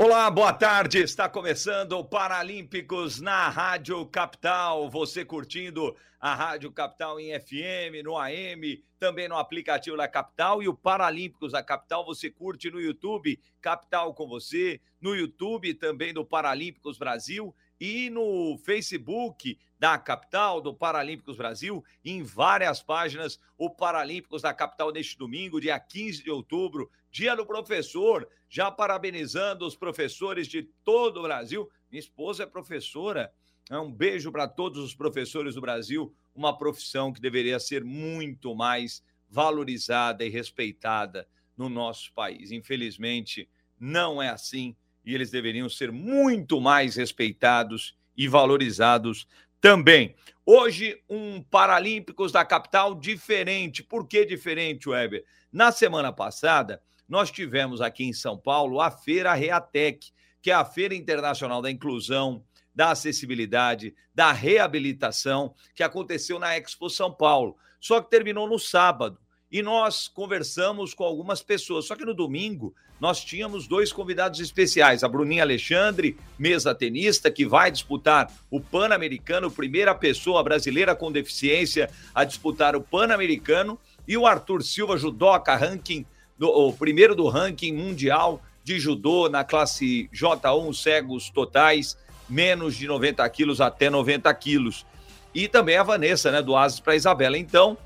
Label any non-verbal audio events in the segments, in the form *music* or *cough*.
Olá, boa tarde. Está começando o Paralímpicos na Rádio Capital. Você curtindo a Rádio Capital em FM, no AM, também no aplicativo da Capital e o Paralímpicos da Capital você curte no YouTube, Capital com você, no YouTube também do Paralímpicos Brasil e no Facebook da capital, do Paralímpicos Brasil, em várias páginas, o Paralímpicos da capital neste domingo, dia 15 de outubro, dia do professor, já parabenizando os professores de todo o Brasil. Minha esposa é professora, é um beijo para todos os professores do Brasil, uma profissão que deveria ser muito mais valorizada e respeitada no nosso país. Infelizmente, não é assim e eles deveriam ser muito mais respeitados e valorizados também. Hoje, um Paralímpicos da capital diferente. Por que diferente, Weber? Na semana passada, nós tivemos aqui em São Paulo a Feira Reatec, que é a Feira Internacional da Inclusão, da Acessibilidade, da Reabilitação, que aconteceu na Expo São Paulo. Só que terminou no sábado e nós conversamos com algumas pessoas. Só que no domingo nós tínhamos dois convidados especiais: a Bruninha Alexandre, mesa tenista, que vai disputar o Pan-Americano, primeira pessoa brasileira com deficiência a disputar o Pan-Americano, e o Arthur Silva, judoca, ranking, do, o primeiro do ranking mundial de judô na classe J1, cegos totais, menos de 90 quilos até 90 quilos. E também a Vanessa, né, do Asas para Isabela. Então,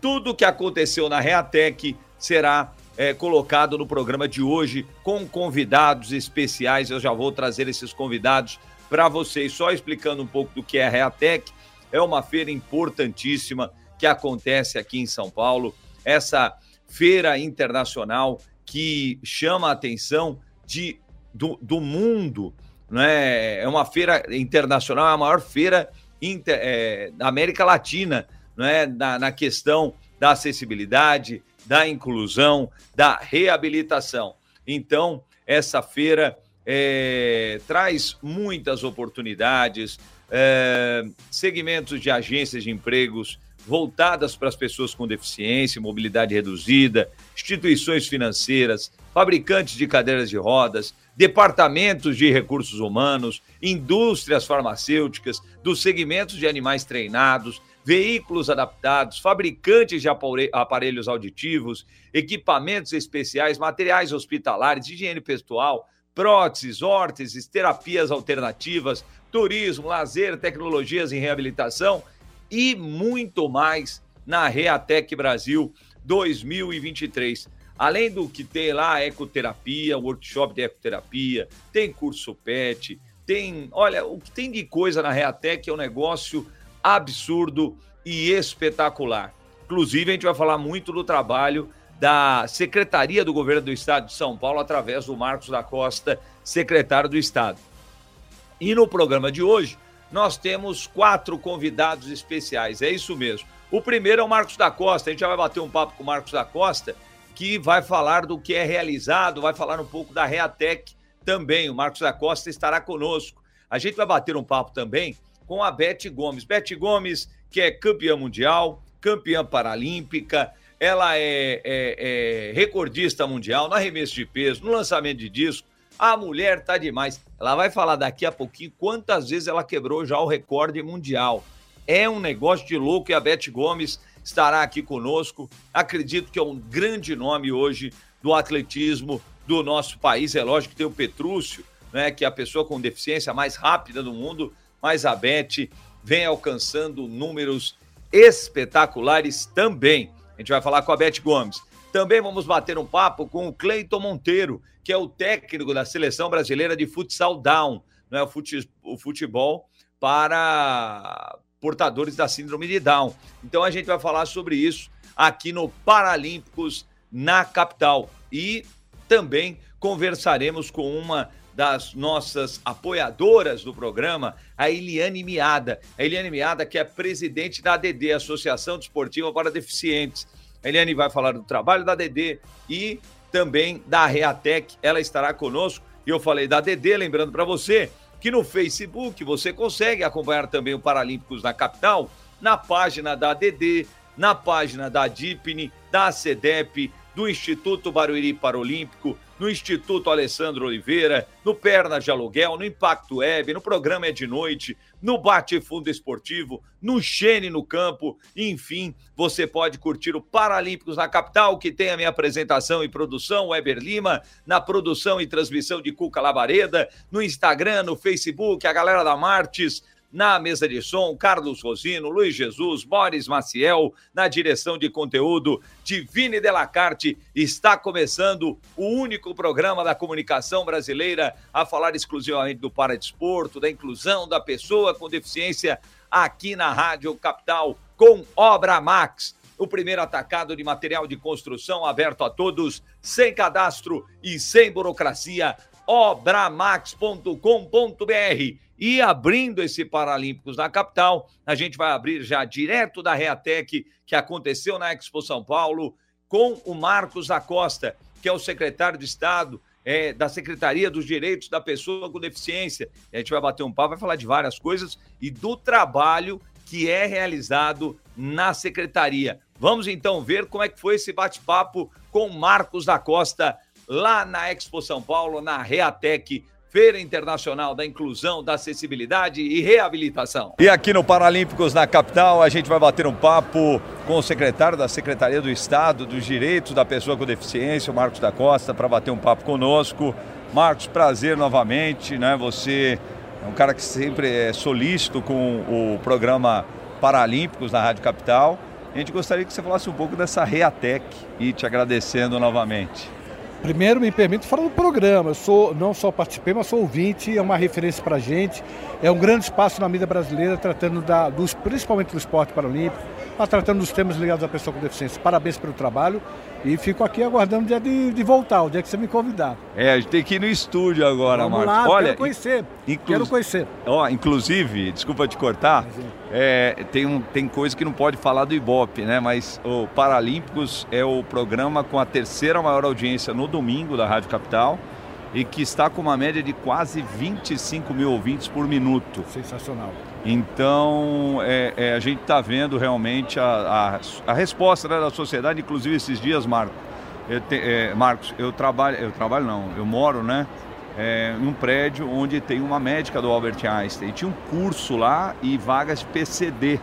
tudo que aconteceu na Reatec será é, colocado no programa de hoje com convidados especiais. Eu já vou trazer esses convidados para vocês, só explicando um pouco do que é a Reatec. É uma feira importantíssima que acontece aqui em São Paulo. Essa feira internacional que chama a atenção de, do, do mundo. Né? É uma feira internacional, é a maior feira inter, é, da América Latina é, na, na questão da acessibilidade, da inclusão, da reabilitação. Então, essa feira é, traz muitas oportunidades, é, segmentos de agências de empregos voltadas para as pessoas com deficiência, mobilidade reduzida, instituições financeiras, fabricantes de cadeiras de rodas, departamentos de recursos humanos, indústrias farmacêuticas, dos segmentos de animais treinados, veículos adaptados, fabricantes de aparelhos auditivos, equipamentos especiais, materiais hospitalares, higiene pessoal, próteses, órteses, terapias alternativas, turismo, lazer, tecnologias em reabilitação e muito mais na Reatec Brasil 2023. Além do que tem lá ecoterapia, workshop de ecoterapia, tem curso PET, tem, olha, o que tem de coisa na Reatec é um negócio absurdo e espetacular. Inclusive, a gente vai falar muito do trabalho da Secretaria do Governo do Estado de São Paulo, através do Marcos da Costa, secretário do Estado. E no programa de hoje, nós temos quatro convidados especiais, é isso mesmo. O primeiro é o Marcos da Costa, a gente já vai bater um papo com o Marcos da Costa, que vai falar do que é realizado, vai falar um pouco da Reatec também. O Marcos da Costa estará conosco. A gente vai bater um papo também com a Beth Gomes. Beth Gomes, que é campeã mundial, campeã paralímpica, ela é, é, é recordista mundial no arremesso de peso, no lançamento de disco. A mulher tá demais. Ela vai falar daqui a pouquinho quantas vezes ela quebrou já o recorde mundial. É um negócio de louco e a Beth Gomes estará aqui conosco. Acredito que é um grande nome hoje do atletismo do nosso país. É lógico que tem o Petrúcio, né, que é a pessoa com deficiência mais rápida do mundo, mas a Beth vem alcançando números espetaculares também. A gente vai falar com a Beth Gomes. Também vamos bater um papo com o Cleiton Monteiro, que é o técnico da seleção brasileira de futsal down, né? o futebol para portadores da síndrome de Down. Então a gente vai falar sobre isso aqui no Paralímpicos na capital. E também conversaremos com uma das nossas apoiadoras do programa, a Eliane Miada. A Eliane Miada, que é presidente da ADD, Associação Desportiva para Deficientes. A Eliane vai falar do trabalho da ADD e também da Reatec. Ela estará conosco. E eu falei da ADD, lembrando para você que no Facebook você consegue acompanhar também o Paralímpicos na Capital, na página da ADD, na página da DIPNE, da CEDEP, do Instituto Barueri Paralímpico, no Instituto Alessandro Oliveira, no Pernas de Aluguel, no Impacto Web, no programa É de Noite, no Bate Fundo Esportivo, no Xene no Campo, enfim, você pode curtir o Paralímpicos na capital, que tem a minha apresentação e produção, Weber Lima, na produção e transmissão de Cuca Labareda, no Instagram, no Facebook, a galera da Martes, na mesa de som, Carlos Rosino, Luiz Jesus, Boris Maciel, na direção de conteúdo, Divine Delacarte. Está começando o único programa da comunicação brasileira a falar exclusivamente do paradesporto, da inclusão da pessoa com deficiência aqui na Rádio Capital com Obra Max. O primeiro atacado de material de construção aberto a todos, sem cadastro e sem burocracia. Obramax.com.br e abrindo esse Paralímpicos na capital, a gente vai abrir já direto da Reatec, que aconteceu na Expo São Paulo, com o Marcos Acosta, que é o secretário de Estado é, da Secretaria dos Direitos da Pessoa com Deficiência. A gente vai bater um papo, vai falar de várias coisas e do trabalho que é realizado na secretaria. Vamos então ver como é que foi esse bate-papo com Marcos da Costa lá na Expo São Paulo, na Reatec, Feira Internacional da Inclusão, da Acessibilidade e Reabilitação. E aqui no Paralímpicos na capital, a gente vai bater um papo com o secretário da Secretaria do Estado dos Direitos da Pessoa com Deficiência, o Marcos da Costa, para bater um papo conosco. Marcos, prazer novamente, né? Você é um cara que sempre é solícito com o programa Paralímpicos na Rádio Capital. A gente gostaria que você falasse um pouco dessa Reatec e te agradecendo novamente. Primeiro, me permito falar do programa. Eu sou, não só participei, mas sou ouvinte, é uma referência para a gente. É um grande espaço na mídia brasileira, tratando da, dos, principalmente do esporte paralímpico, mas tratando dos temas ligados à pessoa com deficiência. Parabéns pelo trabalho e fico aqui aguardando o dia de, de voltar, o dia que você me convidar. É, a gente tem que ir no estúdio agora, Vamos Marcos. Lá, Olha, quero conhecer, inclu... quero conhecer. Ó, inclusive, desculpa te cortar, é, tem, um, tem coisa que não pode falar do Ibope, né? Mas o Paralímpicos é o programa com a terceira maior audiência no domingo da Rádio Capital e que está com uma média de quase 25 mil ouvintes por minuto. Sensacional. Então, é, é, a gente está vendo realmente a, a, a resposta né, da sociedade, inclusive esses dias, Marco. Eu te, é, Marcos, eu trabalho, eu trabalho não, eu moro, né? É, em um prédio onde tem uma médica do Albert Einstein. E tinha um curso lá e vagas de PCD.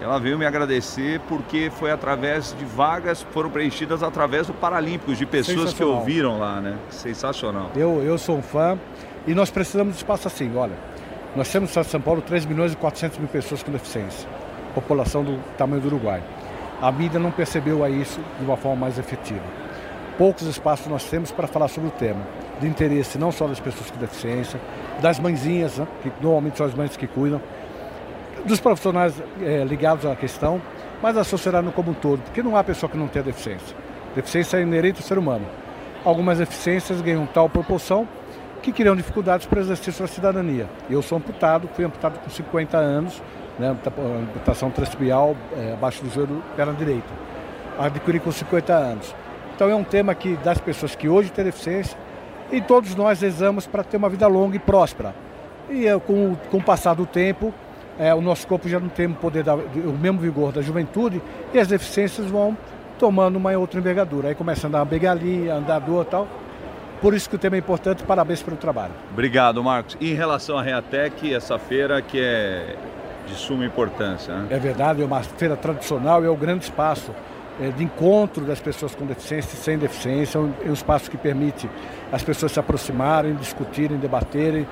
Ela veio me agradecer porque foi através de vagas foram preenchidas através do Paralímpicos, de pessoas que ouviram lá, né? Sensacional. Eu, eu sou um fã e nós precisamos de espaço assim, olha. Nós temos no estado de São Paulo 3 milhões e 400 mil pessoas com deficiência, população do tamanho do Uruguai. A mídia não percebeu a isso de uma forma mais efetiva. Poucos espaços nós temos para falar sobre o tema, de interesse não só das pessoas com deficiência, das mãezinhas, né, que normalmente são as mães que cuidam, dos profissionais é, ligados à questão, mas da sociedade como um todo, porque não há pessoa que não tenha deficiência. Deficiência é inerente ao ser humano. Algumas deficiências ganham tal proporção que criam dificuldades para o exercício da cidadania. Eu sou amputado, fui amputado com 50 anos, né, amputação transpial é, abaixo do joelho, perna direita. Adquiri com 50 anos. Então é um tema que das pessoas que hoje têm deficiência e todos nós rezamos para ter uma vida longa e próspera. E é, com, com o passar do tempo, é, o nosso corpo já não tem o poder, da, o mesmo vigor da juventude e as deficiências vão tomando uma outra envergadura. Aí começa a andar uma begalinha, andador e tal. Por isso que o tema é importante, parabéns pelo trabalho. Obrigado, Marcos. E em relação à Reatec, essa feira que é de suma importância. Né? É verdade, é uma feira tradicional, é o grande espaço é, de encontro das pessoas com deficiência e sem deficiência, é um espaço que permite as pessoas se aproximarem, discutirem, debaterem,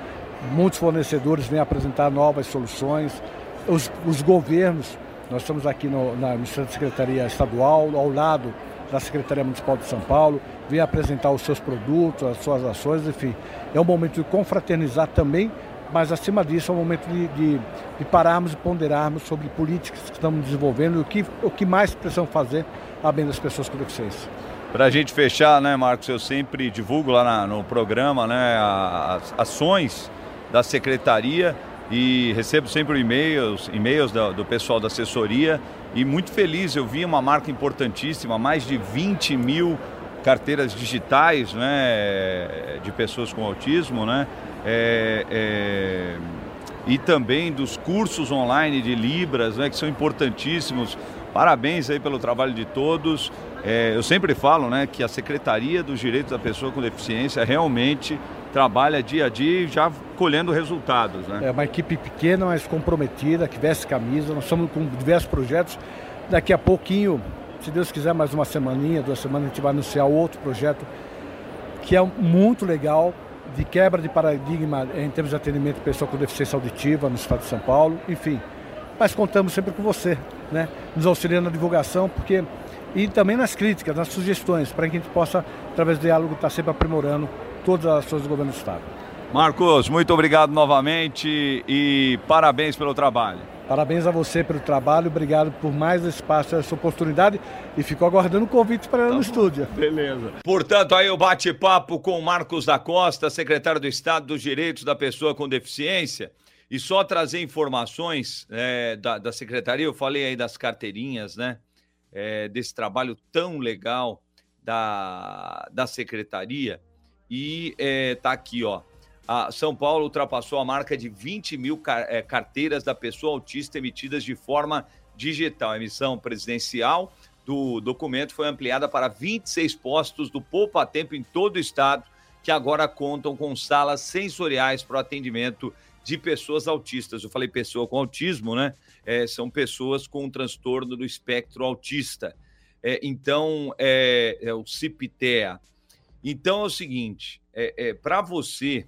muitos fornecedores vêm apresentar novas soluções, os, os governos, nós estamos aqui no, na, Secretaria Estadual, ao lado da Secretaria Municipal de São Paulo, vem apresentar os seus produtos, as suas ações, enfim. É um momento de confraternizar também, mas acima disso é um momento de, de, de pararmos e ponderarmos sobre políticas que estamos desenvolvendo e o que, o que mais precisamos fazer a bem das pessoas deficiência. Para a gente fechar, né, Marcos, eu sempre divulgo lá na, no programa né, as ações da secretaria e recebo sempre e-mails, e-mails do, do pessoal da assessoria e muito feliz, eu vi uma marca importantíssima, mais de 20 mil carteiras digitais né, de pessoas com autismo, né, é, é, e também dos cursos online de Libras, né, que são importantíssimos. Parabéns aí pelo trabalho de todos. É, eu sempre falo né, que a Secretaria dos Direitos da Pessoa com Deficiência realmente trabalha dia a dia e já colhendo resultados. Né? É uma equipe pequena, mas comprometida, que veste camisa. Nós estamos com diversos projetos. Daqui a pouquinho, se Deus quiser, mais uma semaninha, duas semanas, a gente vai anunciar outro projeto que é muito legal, de quebra de paradigma em termos de atendimento de pessoa com deficiência auditiva no estado de São Paulo, enfim. Mas contamos sempre com você, né? Nos auxiliando na divulgação, porque e também nas críticas, nas sugestões, para que a gente possa, através do diálogo, estar sempre aprimorando todas as ações do governo do Estado. Marcos, muito obrigado novamente e parabéns pelo trabalho. Parabéns a você pelo trabalho, obrigado por mais espaço, essa oportunidade e fico aguardando o convite para tá no estúdio. Beleza. Portanto, aí o bate-papo com Marcos da Costa, secretário do Estado dos Direitos da Pessoa com Deficiência. E só trazer informações é, da, da secretaria, eu falei aí das carteirinhas, né? É, desse trabalho tão legal da, da secretaria. E é, tá aqui, ó. A São Paulo ultrapassou a marca de 20 mil é, carteiras da pessoa autista emitidas de forma digital. A emissão presidencial do documento foi ampliada para 26 postos do Poupa Tempo em todo o estado, que agora contam com salas sensoriais para o atendimento de pessoas autistas. Eu falei pessoa com autismo, né? É, são pessoas com um transtorno do espectro autista. É, então, é, é, o CIPTEA. Então é o seguinte: é, é para você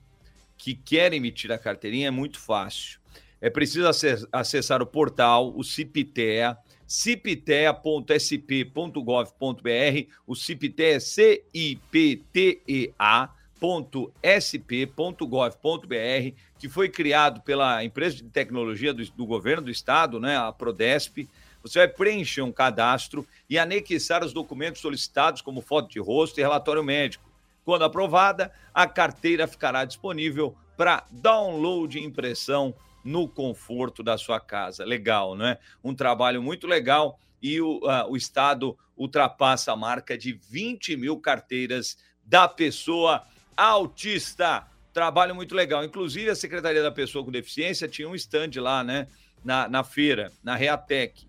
que quer emitir a carteirinha é muito fácil. É preciso acessar o portal, o CIPTEA, ciptea.sp.gov.br. O CIPTEA é C-I-P-T-E-A.sp.gov.br, que foi criado pela empresa de tecnologia do, do governo do estado, né, a Prodesp. Você vai preencher um cadastro e anexar os documentos solicitados, como foto de rosto e relatório médico. Quando aprovada, a carteira ficará disponível para download e impressão no conforto da sua casa. Legal, não é? Um trabalho muito legal e o, uh, o Estado ultrapassa a marca de 20 mil carteiras da pessoa autista. Trabalho muito legal. Inclusive, a Secretaria da Pessoa com Deficiência tinha um stand lá, né? Na, na feira, na Reatec.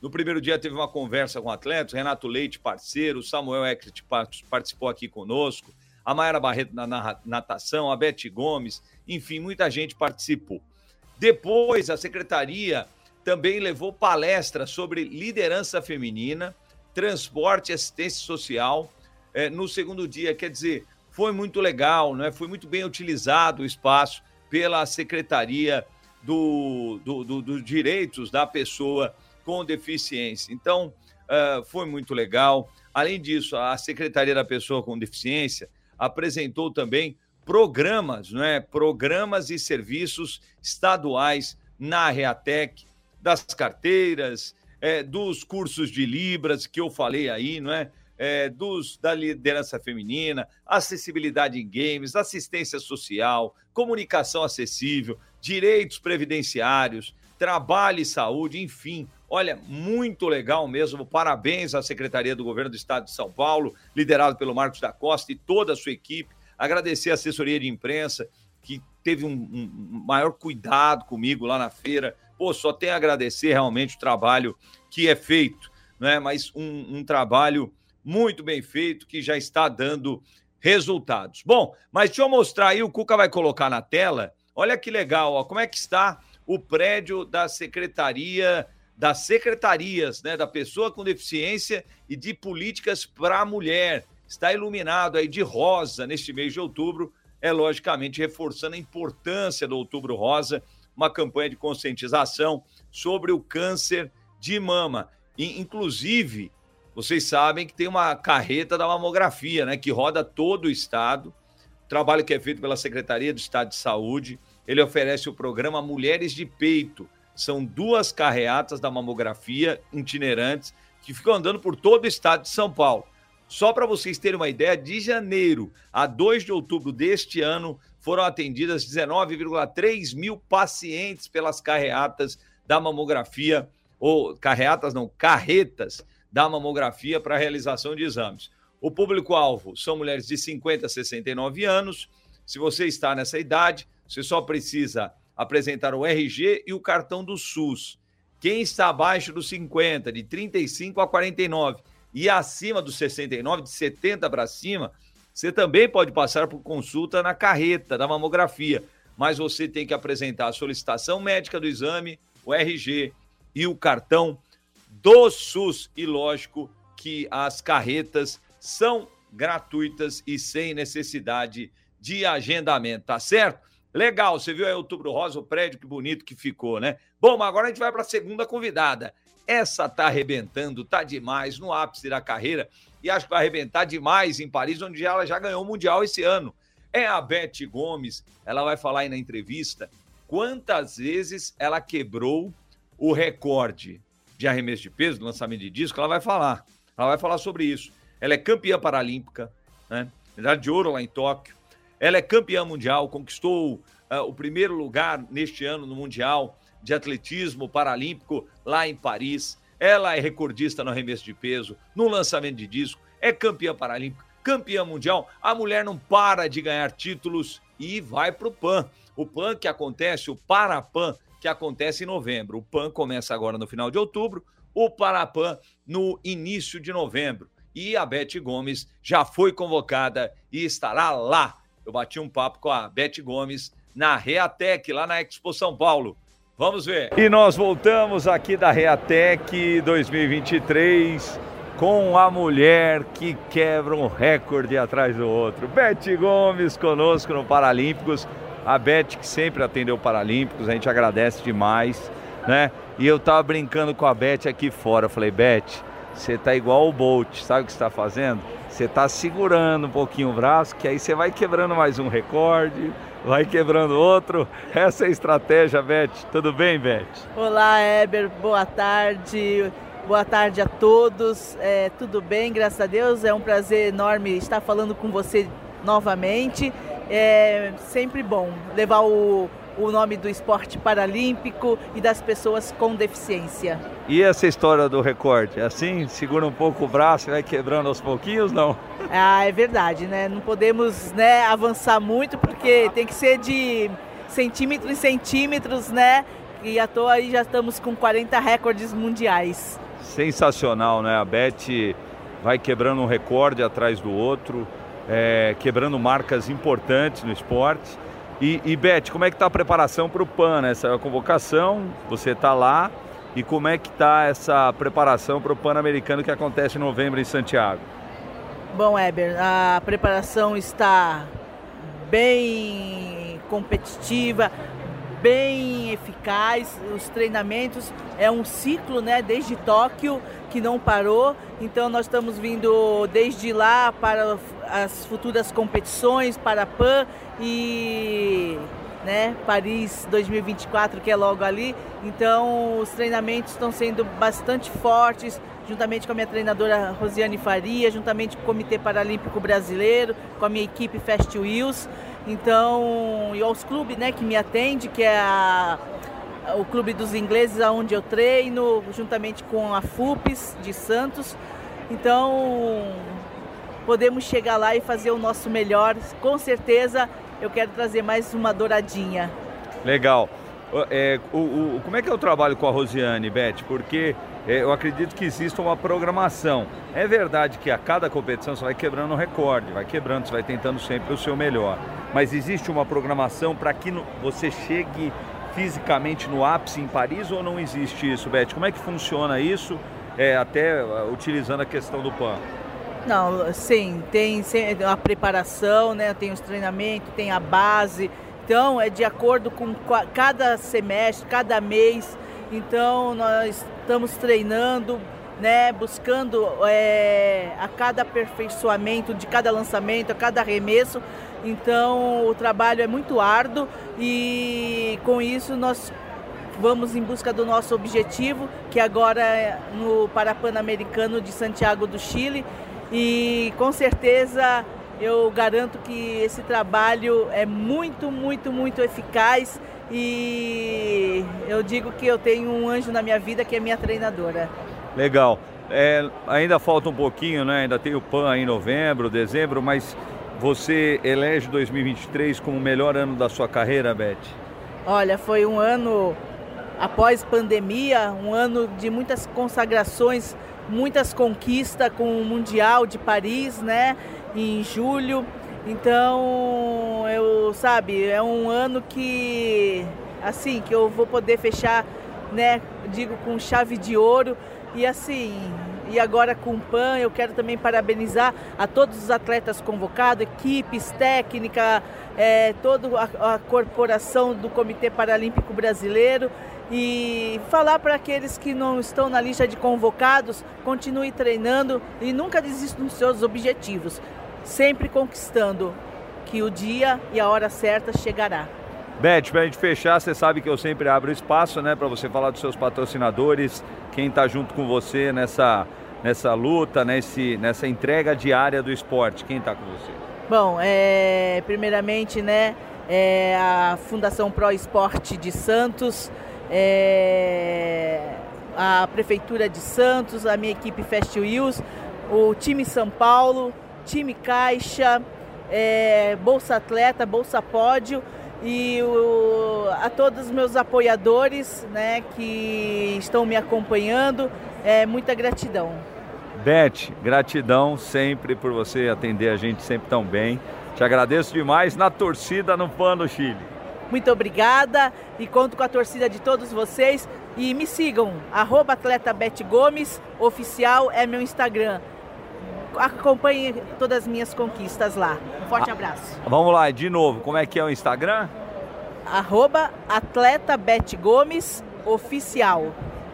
No primeiro dia teve uma conversa com atletas, Renato Leite, parceiro, Samuel Eckert participou aqui conosco, a Mayara Barreto na, na natação, a Beth Gomes, enfim, muita gente participou. Depois, a secretaria também levou palestra sobre liderança feminina, transporte e assistência social é, no segundo dia. Quer dizer, foi muito legal, né? foi muito bem utilizado o espaço pela Secretaria do, do, do, dos Direitos da Pessoa com deficiência. Então, uh, foi muito legal. Além disso, a Secretaria da Pessoa com Deficiência apresentou também programas, não é? Programas e serviços estaduais na Reatec, das carteiras, é, dos cursos de Libras que eu falei aí, não é? é? dos, da liderança feminina, acessibilidade em games, assistência social, comunicação acessível, direitos previdenciários, trabalho e saúde, enfim, Olha, muito legal mesmo. Parabéns à Secretaria do Governo do Estado de São Paulo, liderado pelo Marcos da Costa e toda a sua equipe. Agradecer a assessoria de imprensa, que teve um, um maior cuidado comigo lá na feira. Pô, só tenho a agradecer realmente o trabalho que é feito, né? mas um, um trabalho muito bem feito que já está dando resultados. Bom, mas deixa eu mostrar aí, o Cuca vai colocar na tela. Olha que legal, ó, como é que está o prédio da Secretaria das secretarias né, da pessoa com deficiência e de políticas para a mulher. Está iluminado aí de rosa neste mês de outubro, é logicamente reforçando a importância do Outubro Rosa, uma campanha de conscientização sobre o câncer de mama. E, inclusive, vocês sabem que tem uma carreta da mamografia, né, que roda todo o estado. Trabalho que é feito pela Secretaria do Estado de Saúde. Ele oferece o programa Mulheres de Peito, são duas carreatas da mamografia itinerantes que ficam andando por todo o estado de São Paulo. Só para vocês terem uma ideia, de janeiro a 2 de outubro deste ano, foram atendidas 19,3 mil pacientes pelas carreatas da mamografia, ou carreatas não, carretas da mamografia para realização de exames. O público-alvo são mulheres de 50 a 69 anos. Se você está nessa idade, você só precisa apresentar o RG e o cartão do SUS. Quem está abaixo dos 50, de 35 a 49, e acima dos 69, de 70 para cima, você também pode passar por consulta na carreta da mamografia, mas você tem que apresentar a solicitação médica do exame, o RG e o cartão do SUS. E lógico que as carretas são gratuitas e sem necessidade de agendamento, tá certo? Legal, você viu aí Outubro Rosa, o prédio, que bonito que ficou, né? Bom, mas agora a gente vai para a segunda convidada. Essa tá arrebentando, tá demais, no ápice da carreira, e acho que vai arrebentar demais em Paris, onde ela já ganhou o Mundial esse ano. É a Beth Gomes, ela vai falar aí na entrevista quantas vezes ela quebrou o recorde de arremesso de peso, lançamento de disco, ela vai falar. Ela vai falar sobre isso. Ela é campeã paralímpica, né? Medalha de ouro lá em Tóquio. Ela é campeã mundial, conquistou uh, o primeiro lugar neste ano no Mundial de Atletismo Paralímpico lá em Paris. Ela é recordista no arremesso de peso, no lançamento de disco, é campeã paralímpica, campeã mundial. A mulher não para de ganhar títulos e vai para o PAN. O PAN que acontece, o Parapan, que acontece em novembro. O PAN começa agora no final de outubro, o Parapan no início de novembro. E a Beth Gomes já foi convocada e estará lá eu bati um papo com a Beth Gomes na Reatec, lá na Expo São Paulo. Vamos ver. E nós voltamos aqui da Reatec 2023 com a mulher que quebra um recorde atrás do outro. Beth Gomes conosco no Paralímpicos. A Beth que sempre atendeu Paralímpicos, a gente agradece demais, né? E eu tava brincando com a Beth aqui fora. Eu falei, Beth, você tá igual o Bolt, sabe o que está fazendo? Você está segurando um pouquinho o braço, que aí você vai quebrando mais um recorde, vai quebrando outro. Essa é a estratégia, Beth. Tudo bem, Beth? Olá, Eber. Boa tarde. Boa tarde a todos. É, tudo bem, graças a Deus. É um prazer enorme estar falando com você novamente. É sempre bom levar o, o nome do esporte paralímpico e das pessoas com deficiência. E essa história do recorde? É assim, segura um pouco o braço e vai quebrando aos pouquinhos, não? Ah, é verdade, né? Não podemos né, avançar muito porque tem que ser de centímetros em centímetros, né? E à toa aí já estamos com 40 recordes mundiais. Sensacional, né? A Beth vai quebrando um recorde atrás do outro, é, quebrando marcas importantes no esporte. E, e Beth, como é que está a preparação para o PAN, né? Essa convocação, você está lá. E como é que está essa preparação para o Pan-Americano que acontece em novembro em Santiago? Bom, Eber, a preparação está bem competitiva, bem eficaz. Os treinamentos é um ciclo, né, desde Tóquio que não parou. Então nós estamos vindo desde lá para as futuras competições para a PAN e né, Paris 2024 que é logo ali. Então os treinamentos estão sendo bastante fortes, juntamente com a minha treinadora Rosiane Faria, juntamente com o Comitê Paralímpico Brasileiro, com a minha equipe Fast Wheels. Então, e aos clubes, né, que me atende, que é a o Clube dos Ingleses, aonde eu treino, juntamente com a FUPES de Santos. Então, podemos chegar lá e fazer o nosso melhor. Com certeza, eu quero trazer mais uma douradinha. Legal. É, o, o, como é que é o trabalho com a Rosiane, Beth? Porque é, eu acredito que existe uma programação. É verdade que a cada competição você vai quebrando um recorde, vai quebrando, você vai tentando sempre o seu melhor. Mas existe uma programação para que você chegue fisicamente no ápice em Paris ou não existe isso, Beth? Como é que funciona isso, é, até uh, utilizando a questão do PAN? Não, sim, tem a preparação, né? tem os treinamentos, tem a base. Então, é de acordo com cada semestre, cada mês. Então, nós estamos treinando, né? buscando é, a cada aperfeiçoamento de cada lançamento, a cada arremesso, então o trabalho é muito árduo e com isso nós vamos em busca do nosso objetivo, que agora é no Parapan-Americano de Santiago do Chile. E com certeza eu garanto que esse trabalho é muito, muito, muito eficaz e eu digo que eu tenho um anjo na minha vida que é minha treinadora. Legal. É, ainda falta um pouquinho, né? Ainda tem o PAN aí em novembro, dezembro, mas você elege 2023 como o melhor ano da sua carreira, Beth? Olha, foi um ano após pandemia, um ano de muitas consagrações, muitas conquistas com o Mundial de Paris, né? Em julho. Então, eu, sabe, é um ano que, assim, que eu vou poder fechar, né, digo, com chave de ouro. E assim, e agora com o PAN, eu quero também parabenizar a todos os atletas convocados, equipes, técnica, é, toda a, a corporação do Comitê Paralímpico Brasileiro e falar para aqueles que não estão na lista de convocados, continue treinando e nunca desistam dos seus objetivos sempre conquistando que o dia e a hora certa chegará. Beth, para a gente fechar, você sabe que eu sempre abro espaço, né, para você falar dos seus patrocinadores, quem está junto com você nessa, nessa luta, nesse, nessa entrega diária do esporte, quem está com você? Bom, é, primeiramente, né, é a Fundação Pro Esporte de Santos, é, a Prefeitura de Santos, a minha equipe Fast Wheels, o time São Paulo, time Caixa, é, Bolsa Atleta, Bolsa Pódio e o, a todos os meus apoiadores né, que estão me acompanhando, é, muita gratidão. Beth, gratidão sempre por você atender a gente sempre tão bem. Te agradeço demais na torcida no Pano Chile. Muito obrigada e conto com a torcida de todos vocês. E me sigam, arroba atleta Beth Gomes, oficial é meu Instagram acompanhe todas as minhas conquistas lá. Um forte ah, abraço. Vamos lá, de novo, como é que é o Instagram? Arroba atleta Beth Gomes Oficial.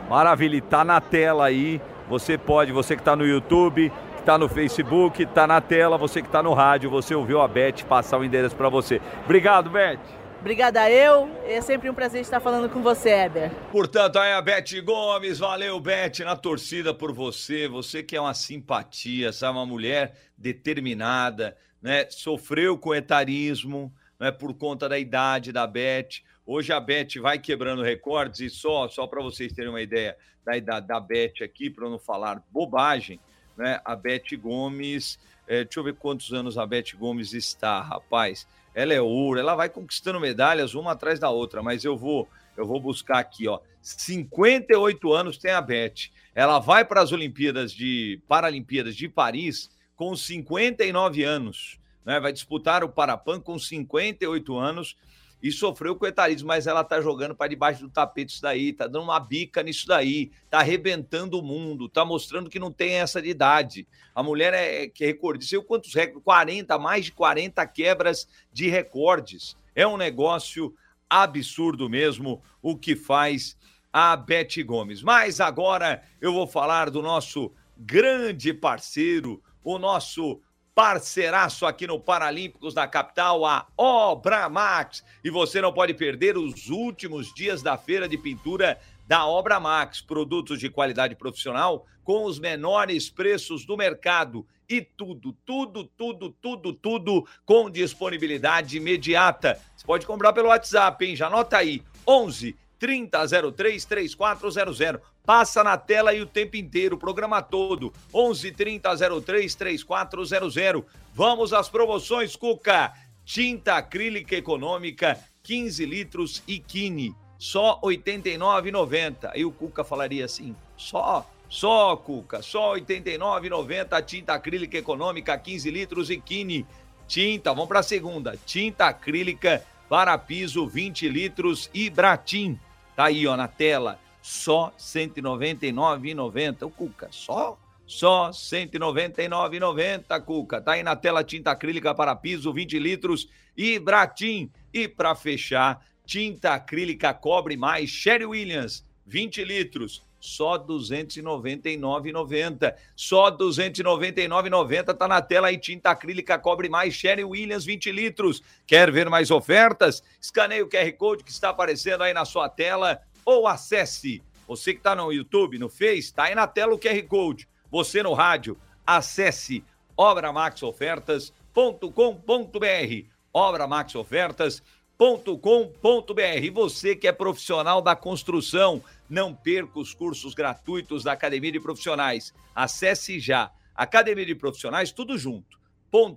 Maravilha, está na tela aí. Você pode, você que está no YouTube, que está no Facebook, está na tela, você que está no rádio, você ouviu a Beth passar o endereço para você. Obrigado, Beth. Obrigada eu. É sempre um prazer estar falando com você, Éber. Portanto, aí a Beth Gomes, valeu, Beth, na torcida por você. Você que é uma simpatia, sabe? Uma mulher determinada, né? Sofreu com etarismo, né? Por conta da idade da Beth. Hoje a Beth vai quebrando recordes e só, só para vocês terem uma ideia da idade da Beth aqui, para não falar bobagem, né? A Beth Gomes, é, deixa eu ver quantos anos a Beth Gomes está, rapaz ela é ouro, ela vai conquistando medalhas uma atrás da outra, mas eu vou eu vou buscar aqui, ó. 58 anos tem a Beth. Ela vai para as Olimpíadas de Paralimpíadas de Paris com 59 anos, né? Vai disputar o Parapan com 58 anos e sofreu com etarismo, mas ela tá jogando para debaixo do tapete isso daí, tá dando uma bica nisso daí, tá arrebentando o mundo, tá mostrando que não tem essa de idade. A mulher é que é recordista, eu quantos recordes? 40, mais de 40 quebras de recordes. É um negócio absurdo mesmo o que faz a Beth Gomes. Mas agora eu vou falar do nosso grande parceiro, o nosso parceiraço aqui no Paralímpicos da capital, a Obra Max. E você não pode perder os últimos dias da feira de pintura da Obra Max. Produtos de qualidade profissional com os menores preços do mercado. E tudo, tudo, tudo, tudo, tudo com disponibilidade imediata. Você pode comprar pelo WhatsApp, hein? Já anota aí. 11 3003 3400. Passa na tela e o tempo inteiro, o programa todo. 11 3003 3400. Vamos às promoções, Cuca. Tinta acrílica econômica, 15 litros e Kine, só R$ 89,90. Aí o Cuca falaria assim: só, só, Cuca, só R$ 89,90 tinta acrílica econômica, 15 litros e Kine. Tinta, vamos para a segunda. Tinta acrílica para piso, 20 litros e Bratim. Tá aí, ó, na tela. Só R$ 199,90. O Cuca, só? Só R$ 199,90, Cuca. Tá aí na tela tinta acrílica para piso, 20 litros e Bratim. E para fechar, tinta acrílica cobre mais Sherry Williams, 20 litros só R$ 299,90. Só R$ 299,90 tá na tela aí, tinta acrílica cobre mais, Sherry Williams 20 litros. Quer ver mais ofertas? Escaneie o QR Code que está aparecendo aí na sua tela ou acesse. Você que está no YouTube, no Face, está aí na tela o QR Code. Você no rádio, Acesse obramaxofertas.com.br. obramaxofertas.com.br. Você que é profissional da construção, não perca os cursos gratuitos da Academia de Profissionais. Acesse já Academia de Profissionais, tudo junto.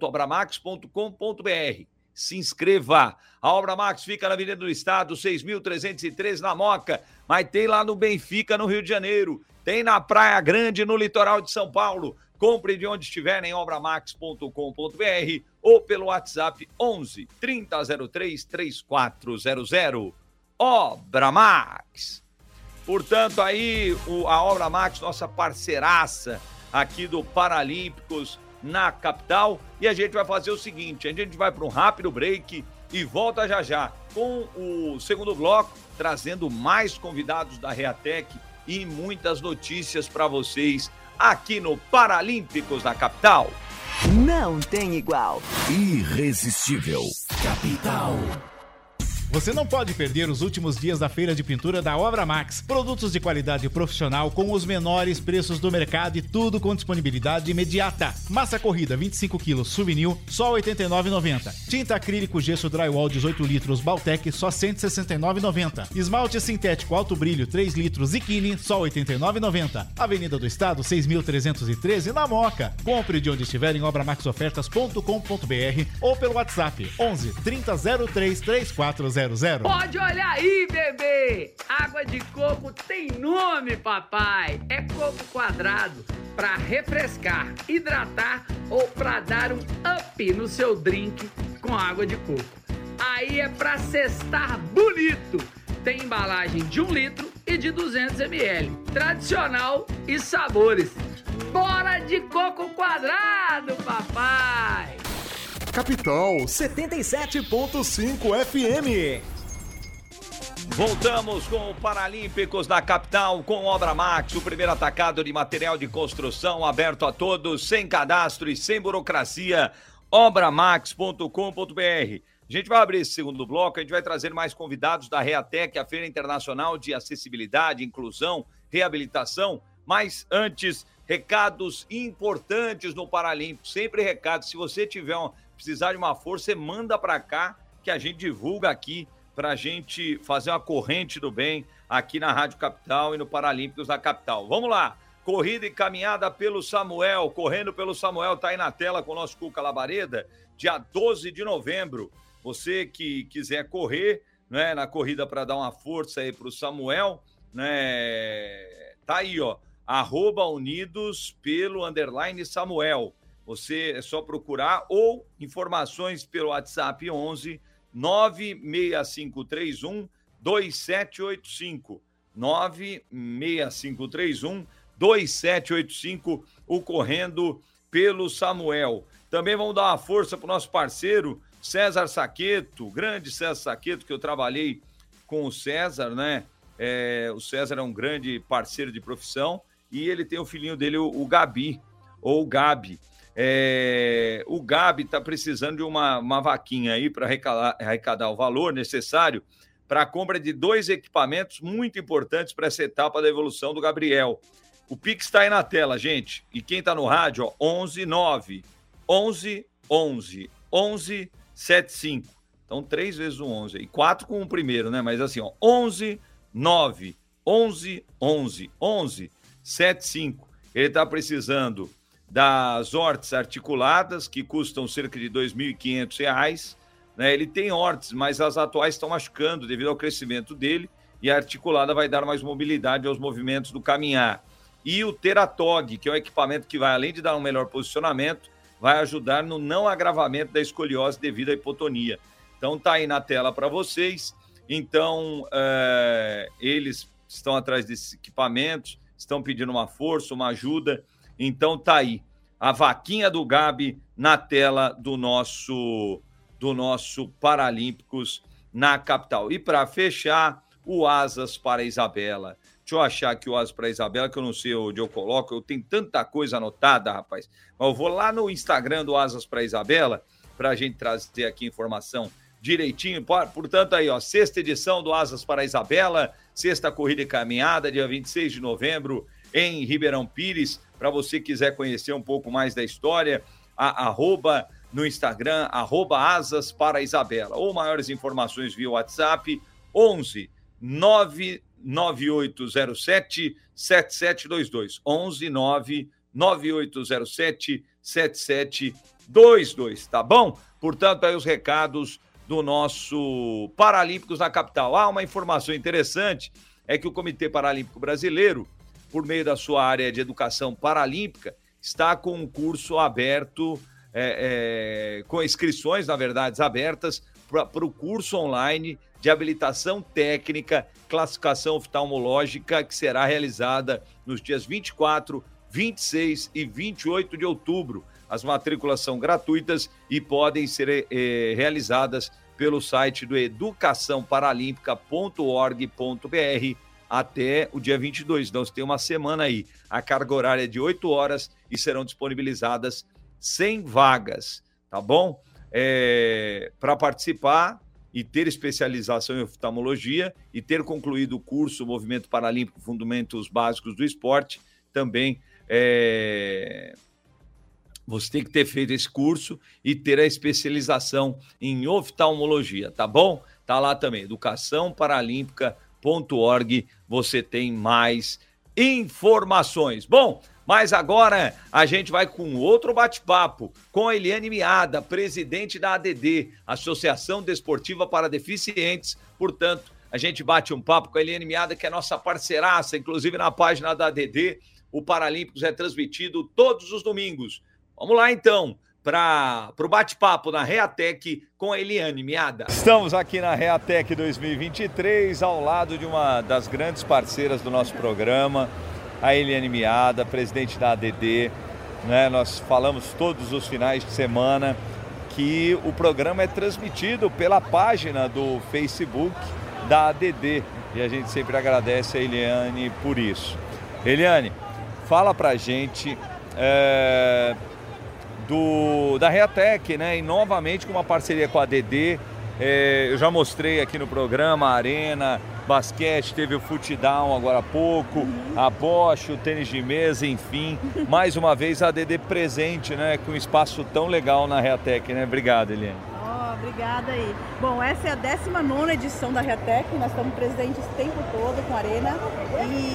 .abramax.com.br. Se inscreva. A Obra Max fica na Avenida do Estado, 6.303 na Moca, mas tem lá no Benfica, no Rio de Janeiro. Tem na Praia Grande, no litoral de São Paulo. Compre de onde estiver em obramax.com.br ou pelo WhatsApp 11 3003 3400. Obra Max. Portanto, aí o, a Obra Max, nossa parceiraça aqui do Paralímpicos na capital. E a gente vai fazer o seguinte: a gente vai para um rápido break e volta já já com o segundo bloco, trazendo mais convidados da Reatec e muitas notícias para vocês aqui no Paralímpicos da capital. Não tem igual. Irresistível. Capital. Você não pode perder os últimos dias da feira de pintura da Obra Max. Produtos de qualidade profissional com os menores preços do mercado e tudo com disponibilidade imediata. Massa corrida 25 kg Souvenir só 89,90. Tinta acrílico gesso drywall 18 litros Baltec só 169,90. Esmalte sintético alto brilho 3 litros Zikini só 89,90. Avenida do Estado 6.313 na Moca. Compre de onde estiver em obramaxofertas.com.br ou pelo WhatsApp 11 3003 3400. Pode olhar aí, bebê! Água de coco tem nome, papai! É coco quadrado para refrescar, hidratar ou para dar um up no seu drink com água de coco. Aí é para cestar bonito. Tem embalagem de 1 litro e de 200 ml. Tradicional e sabores. Bora de coco quadrado, papai! Capital 77.5 FM. Voltamos com o Paralímpicos da capital, com Obra Max, o primeiro atacado de material de construção aberto a todos, sem cadastro e sem burocracia. Obramax.com.br. A gente vai abrir esse segundo bloco, a gente vai trazer mais convidados da Reatec, a Feira Internacional de Acessibilidade, Inclusão, Reabilitação. Mas antes, recados importantes no Paralímpico. Sempre recados. Se você tiver um precisar de uma força, você manda para cá que a gente divulga aqui para a gente fazer uma corrente do bem aqui na Rádio Capital e no Paralímpicos da Capital. Vamos lá! Corrida e caminhada pelo Samuel, correndo pelo Samuel, tá aí na tela com o nosso Cuca Labareda, dia 12 de novembro. Você que quiser correr, né, na corrida para dar uma força aí para o Samuel, né, tá aí, ó, arroba unidos pelo underline Samuel. Você é só procurar ou informações pelo WhatsApp 11 96531 2785. 96531 2785, o correndo pelo Samuel. Também vamos dar uma força para o nosso parceiro César Saqueto, grande César Saqueto, que eu trabalhei com o César, né? É, o César é um grande parceiro de profissão e ele tem o filhinho dele, o, o Gabi, ou Gabi. É, o Gabi está precisando de uma, uma vaquinha aí para arrecadar, o valor necessário para a compra de dois equipamentos muito importantes para essa etapa da evolução do Gabriel. O Pix está aí na tela, gente. E quem está no rádio, ó, 11 9 11 11 11 75. Então, três vezes o 11. E quatro com o primeiro, né? Mas assim, ó, 11 9 11 11 11 75. Ele está precisando das hortes articuladas, que custam cerca de R$ 2.500. Né? Ele tem hortes, mas as atuais estão machucando devido ao crescimento dele, e a articulada vai dar mais mobilidade aos movimentos do caminhar. E o Teratog, que é um equipamento que vai, além de dar um melhor posicionamento, vai ajudar no não agravamento da escoliose devido à hipotonia. Então tá aí na tela para vocês. Então é, eles estão atrás desses equipamentos, estão pedindo uma força, uma ajuda. Então tá aí a vaquinha do Gabi na tela do nosso do nosso Paralímpicos na capital. E para fechar, o Asas para Isabela. Deixa eu achar aqui o Asas para Isabela, que eu não sei onde eu coloco. Eu tenho tanta coisa anotada, rapaz. Mas eu vou lá no Instagram do Asas para Isabela para a gente trazer aqui informação direitinho. Portanto, aí, ó, sexta edição do Asas para Isabela, sexta corrida e caminhada, dia 26 de novembro, em Ribeirão Pires. Para você quiser conhecer um pouco mais da história, a, arroba no Instagram, arroba asas para Isabela. Ou maiores informações via WhatsApp, 11 99807 7722. 11 99807 7722, tá bom? Portanto, aí os recados do nosso Paralímpicos na capital. Ah, uma informação interessante é que o Comitê Paralímpico Brasileiro, por meio da sua área de educação paralímpica, está com um curso aberto, é, é, com inscrições, na verdade, abertas para o curso online de habilitação técnica, classificação oftalmológica, que será realizada nos dias 24, 26 e 28 de outubro. As matrículas são gratuitas e podem ser eh, realizadas pelo site do educaçãoparalímpica.org.br até o dia 22. Então, você tem uma semana aí. A carga horária é de 8 horas e serão disponibilizadas 100 vagas, tá bom? É, Para participar e ter especialização em oftalmologia e ter concluído o curso Movimento Paralímpico Fundamentos Básicos do Esporte, também é, você tem que ter feito esse curso e ter a especialização em oftalmologia, tá bom? Tá lá também, educaçãoparalímpica.org, você tem mais informações. Bom, mas agora a gente vai com outro bate-papo com a Eliane Miada, presidente da ADD, Associação Desportiva para Deficientes. Portanto, a gente bate um papo com a Eliane Miada, que é nossa parceiraça, inclusive na página da ADD. O Paralímpicos é transmitido todos os domingos Vamos lá então para o bate-papo na Reatec com a Eliane Miada. Estamos aqui na Reatec 2023, ao lado de uma das grandes parceiras do nosso programa, a Eliane Miada, presidente da ADD. Né? Nós falamos todos os finais de semana que o programa é transmitido pela página do Facebook da ADD e a gente sempre agradece a Eliane por isso. Eliane, fala pra gente. É do, da Reatec, né? E novamente com uma parceria com a DD. É, eu já mostrei aqui no programa a Arena, basquete, teve o Futdown agora há pouco, uhum. a Bosch, o tênis de mesa, enfim. *laughs* Mais uma vez a DD presente, né? Com um espaço tão legal na Reatec, né? Obrigado, Eliane. Oh, obrigada aí. Bom, essa é a 19 edição da Reatec, nós estamos presentes o tempo todo com a Arena.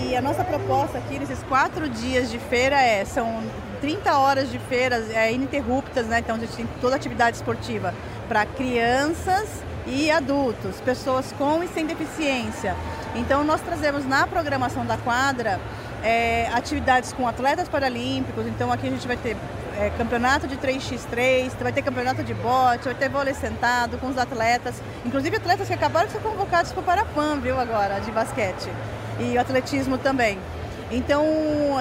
E a nossa proposta aqui nesses quatro dias de feira é, são 30 horas de feiras é, ininterruptas, né? Então a gente tem toda atividade esportiva para crianças e adultos, pessoas com e sem deficiência. Então nós trazemos na programação da quadra é, atividades com atletas paralímpicos. Então aqui a gente vai ter é, campeonato de 3x3, vai ter campeonato de bote, vai ter vôlei sentado com os atletas, inclusive atletas que acabaram de ser convocados para o Parapan, viu, agora, de basquete. E o atletismo também. Então,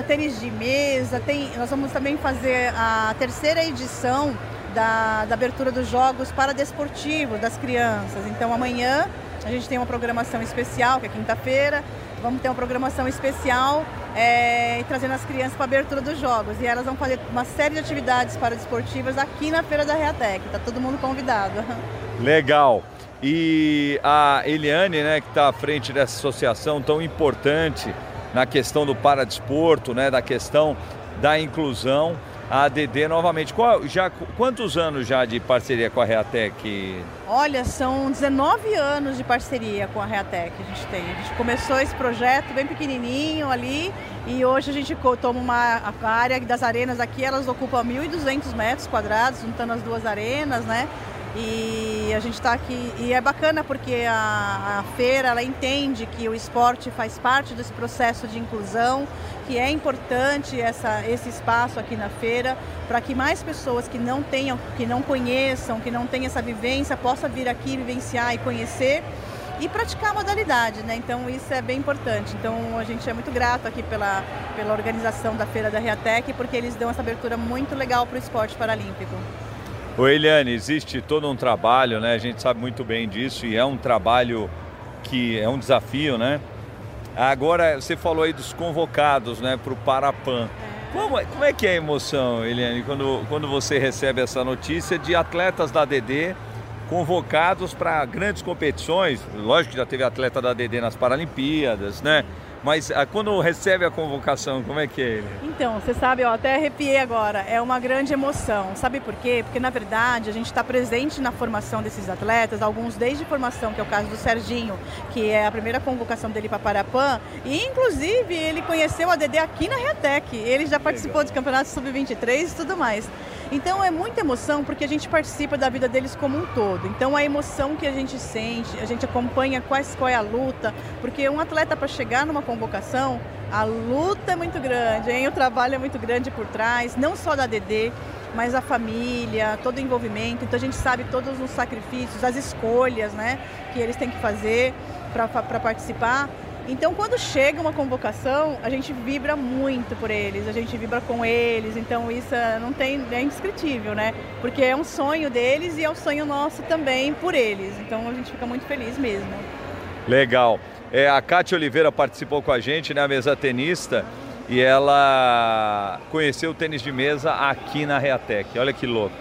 tênis de mesa, tem, nós vamos também fazer a terceira edição da, da abertura dos jogos para desportivos das crianças. Então, amanhã a gente tem uma programação especial, que é quinta-feira, vamos ter uma programação especial é, trazendo as crianças para a abertura dos jogos. E elas vão fazer uma série de atividades para desportivas aqui na Feira da Reatec. Está todo mundo convidado. *laughs* Legal. E a Eliane, né, que está à frente dessa associação tão importante, na questão do paradesporto, né, da questão da inclusão. A ADD novamente, qual, já, quantos anos já de parceria com a Reatec? Olha, são 19 anos de parceria com a Reatec a gente tem. A gente começou esse projeto bem pequenininho ali e hoje a gente toma uma a área das arenas aqui, elas ocupam 1.200 metros quadrados, juntando as duas arenas, né? E a gente está aqui e é bacana porque a, a, feira ela entende que o esporte faz parte desse processo de inclusão, que é importante essa, esse espaço aqui na feira para que mais pessoas que não tenham, que não conheçam, que não tenham essa vivência, possa vir aqui vivenciar e conhecer e praticar a modalidade, né? Então isso é bem importante. Então a gente é muito grato aqui pela, pela organização da feira da Reatec porque eles dão essa abertura muito legal para o esporte paralímpico. O Eliane, existe todo um trabalho, né? A gente sabe muito bem disso e é um trabalho que é um desafio, né? Agora, você falou aí dos convocados, né, para o Parapan. Como, é, como é que é a emoção, Eliane, quando, quando você recebe essa notícia de atletas da DD convocados para grandes competições? Lógico que já teve atleta da DD nas Paralimpíadas, né? Mas ah, quando recebe a convocação, como é que é ele? Então, você sabe, eu até arrepiei agora, é uma grande emoção. Sabe por quê? Porque na verdade a gente está presente na formação desses atletas, alguns desde formação, que é o caso do Serginho, que é a primeira convocação dele para Parapan, e inclusive ele conheceu a Dedê aqui na Reatec. Ele já participou Legal. dos campeonatos sub-23 e tudo mais. Então é muita emoção porque a gente participa da vida deles como um todo. Então a emoção que a gente sente, a gente acompanha quais, qual é a luta, porque um atleta para chegar numa convocação, a luta é muito grande, hein? o trabalho é muito grande por trás, não só da DD, mas a família, todo o envolvimento. Então a gente sabe todos os sacrifícios, as escolhas né, que eles têm que fazer para participar. Então, quando chega uma convocação, a gente vibra muito por eles, a gente vibra com eles. Então, isso é, não tem é indescritível, né? Porque é um sonho deles e é um sonho nosso também por eles. Então, a gente fica muito feliz mesmo. Legal. É, a Cátia Oliveira participou com a gente, né, a mesa tenista, e ela conheceu o tênis de mesa aqui na Reatec. Olha que louco.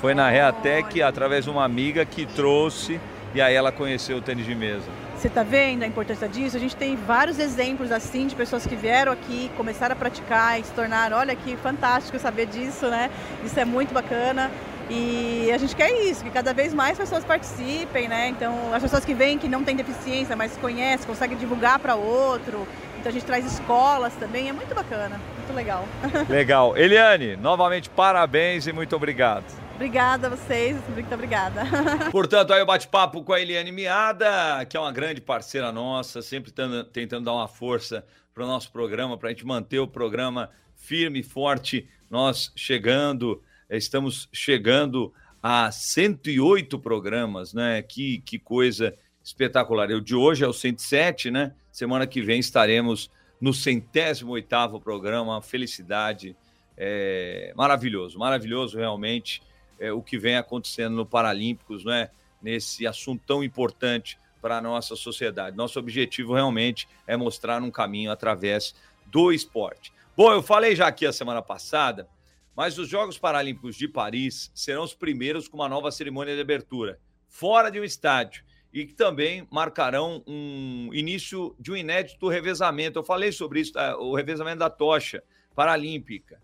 Foi na Reatec através de uma amiga que trouxe e aí ela conheceu o tênis de mesa. Você está vendo a importância disso? A gente tem vários exemplos assim de pessoas que vieram aqui, começaram a praticar e se tornaram, olha que fantástico saber disso, né? Isso é muito bacana. E a gente quer isso, que cada vez mais pessoas participem, né? Então, as pessoas que vêm que não têm deficiência, mas conhecem, conseguem divulgar para outro. Então a gente traz escolas também, é muito bacana, muito legal. *laughs* Legal. Eliane, novamente parabéns e muito obrigado. Obrigada a vocês, muito obrigada. *laughs* Portanto, aí o bate-papo com a Eliane Miada, que é uma grande parceira nossa, sempre tentando dar uma força para o nosso programa, para a gente manter o programa firme e forte. Nós chegando, estamos chegando a 108 programas, né? Que, que coisa espetacular. O de hoje é o 107, né? Semana que vem estaremos no centésimo oitavo programa. Felicidade, é, maravilhoso, maravilhoso realmente é, o que vem acontecendo no Paralímpicos, né? nesse assunto tão importante para a nossa sociedade. Nosso objetivo realmente é mostrar um caminho através do esporte. Bom, eu falei já aqui a semana passada, mas os Jogos Paralímpicos de Paris serão os primeiros com uma nova cerimônia de abertura, fora de um estádio, e que também marcarão um início de um inédito revezamento. Eu falei sobre isso, tá? o revezamento da tocha paralímpica.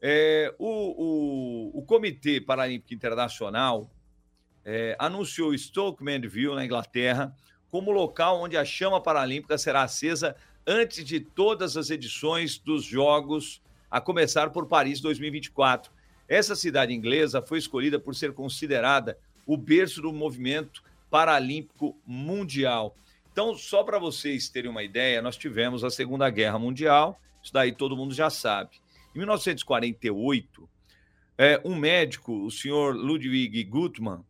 É, o, o, o, Comitê Paralímpico Internacional é, anunciou Stoke Mandeville, na Inglaterra, como local onde a chama paralímpica será acesa antes de todas as edições dos Jogos, a começar por Paris 2024. Essa cidade inglesa foi escolhida por ser considerada o berço do movimento paralímpico mundial. Então, só para vocês terem uma ideia, nós tivemos a Segunda Guerra Mundial, isso daí todo mundo já sabe. Em 1948, é, um médico, o senhor Ludwig Gutmann,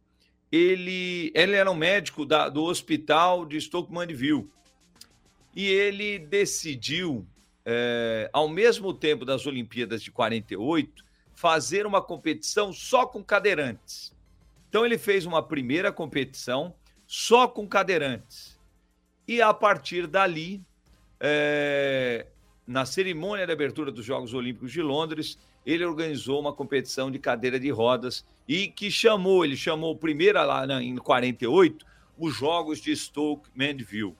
ele, ele era um médico da, do hospital de Stoke Mandeville. E ele decidiu, é, ao mesmo tempo das Olimpíadas de 48, fazer uma competição só com cadeirantes. Então ele fez uma primeira competição só com cadeirantes. E a partir dali, é, na cerimônia de abertura dos Jogos Olímpicos de Londres, ele organizou uma competição de cadeira de rodas e que chamou, ele chamou primeiro lá em 48, os Jogos de Stoke Mandeville.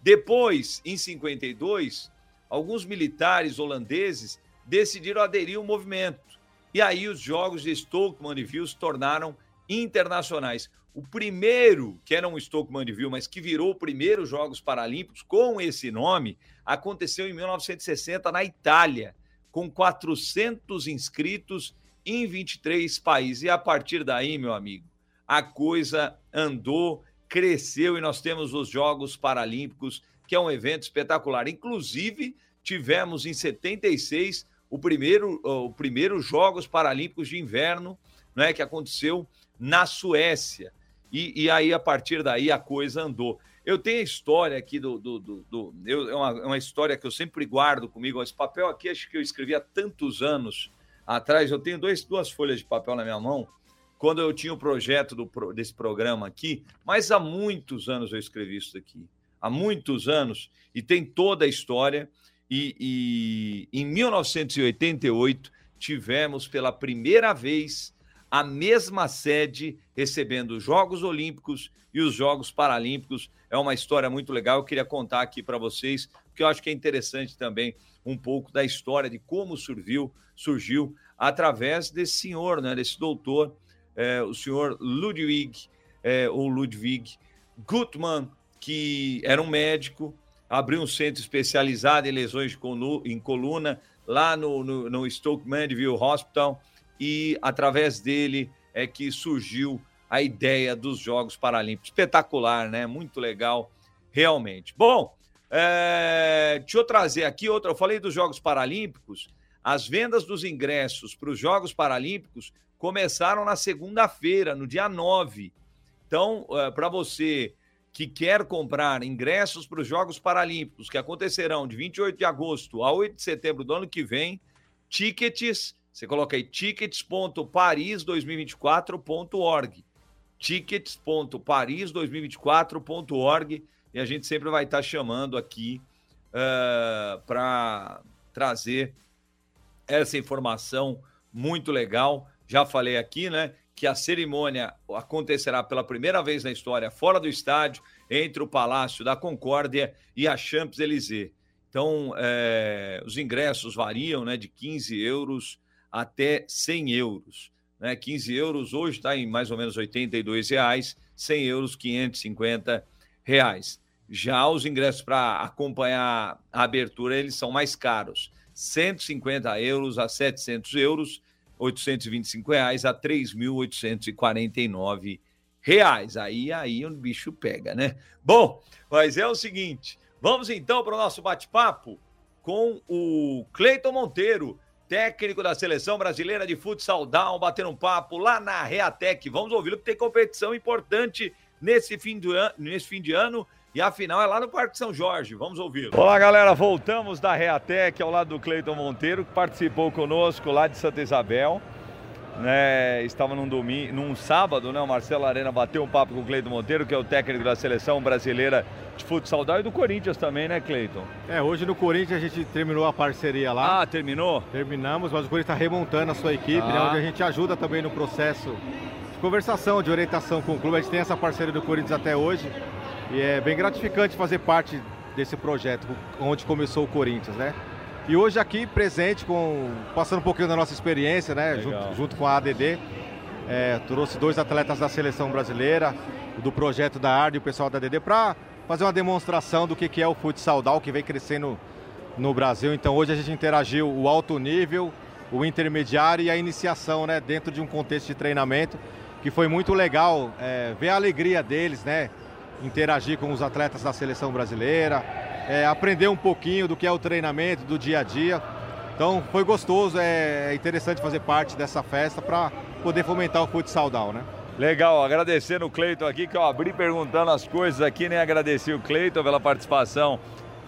Depois, em 52, alguns militares holandeses decidiram aderir ao movimento. E aí os Jogos de Stoke Mandeville se tornaram internacionais. O primeiro, que era um Stoke Mandeville, mas que virou o primeiro Jogos Paralímpicos com esse nome, aconteceu em 1960 na Itália, com 400 inscritos em 23 países. E a partir daí, meu amigo, a coisa andou, cresceu e nós temos os Jogos Paralímpicos, que é um evento espetacular. Inclusive, tivemos em 76 o primeiro, o primeiro Jogos Paralímpicos de Inverno, né, que aconteceu na Suécia. E, e aí, a partir daí, a coisa andou. Eu tenho a história aqui do. do, do, do eu, é, uma, é uma história que eu sempre guardo comigo. Esse papel aqui, acho que eu escrevi há tantos anos atrás. Eu tenho dois, duas folhas de papel na minha mão, quando eu tinha o projeto do, desse programa aqui, mas há muitos anos eu escrevi isso aqui. Há muitos anos, e tem toda a história. E, e em 1988, tivemos pela primeira vez a mesma sede recebendo os Jogos Olímpicos e os Jogos Paralímpicos. É uma história muito legal. Eu queria contar aqui para vocês, porque eu acho que é interessante também um pouco da história de como surgiu, surgiu através desse senhor, né, desse doutor, é, o senhor Ludwig, é, ou Ludwig Gutmann, que era um médico, abriu um centro especializado em lesões em coluna lá no, no, no Stoke Mandeville Hospital e através dele é que surgiu a ideia dos Jogos Paralímpicos. Espetacular, né? Muito legal, realmente. Bom, é... deixa eu trazer aqui outra. Eu falei dos Jogos Paralímpicos. As vendas dos ingressos para os Jogos Paralímpicos começaram na segunda-feira, no dia 9. Então, é, para você que quer comprar ingressos para os Jogos Paralímpicos, que acontecerão de 28 de agosto a 8 de setembro do ano que vem, tickets, você coloca aí tickets.paris2024.org tickets.paris2024.org e a gente sempre vai estar chamando aqui uh, eh, para trazer essa informação muito legal. Já falei aqui, né, que a cerimônia acontecerá pela primeira vez na história fora do estádio, entre o Palácio da Concórdia e a Champs-Élysées. Então, é, os ingressos variam né, de 15 euros até 100 euros. Né? 15 euros hoje está em mais ou menos 82 reais, 100 euros 550 reais. Já os ingressos para acompanhar a abertura eles são mais caros, 150 euros a 700 euros, 825 reais a 3.849 reais. Aí, aí o bicho pega, né? Bom, mas é o seguinte, vamos então para o nosso bate-papo com o Cleiton Monteiro, técnico da seleção brasileira de futsal down, batendo um papo lá na Reatec. Vamos ouvi-lo, porque tem competição importante nesse fim, do an... nesse fim de ano. E a final é lá no Parque São Jorge. Vamos ouvi-lo. Olá, galera. Voltamos da Reatec ao lado do Cleiton Monteiro, que participou conosco lá de Santa Isabel né, estava num domingo, num sábado, né, o Marcelo Arena bateu um papo com o Cleiton Monteiro, que é o técnico da seleção brasileira de futsal e do Corinthians também, né, Cleiton? É, hoje no Corinthians a gente terminou a parceria lá. Ah, terminou? Terminamos, mas o Corinthians está remontando a sua equipe, né, ah. né, onde a gente ajuda também no processo de conversação, de orientação com o clube. A gente tem essa parceria do Corinthians até hoje e é bem gratificante fazer parte desse projeto, onde começou o Corinthians, né? E hoje aqui presente, com passando um pouquinho da nossa experiência, né? Junto, junto, com a ADD. É, trouxe dois atletas da seleção brasileira, do projeto da ARD e o pessoal da ADD, para fazer uma demonstração do que, que é o futsal down, que vem crescendo no Brasil. Então hoje a gente interagiu o alto nível, o intermediário e a iniciação, né? Dentro de um contexto de treinamento, que foi muito legal é, ver a alegria deles, né? Interagir com os atletas da seleção brasileira, é, aprender um pouquinho do que é o treinamento, do dia a dia. Então foi gostoso, é, é interessante fazer parte dessa festa para poder fomentar o futsal down, né? Legal, agradecendo o Cleiton aqui, que eu abri perguntando as coisas aqui, nem agradeci o Cleiton pela participação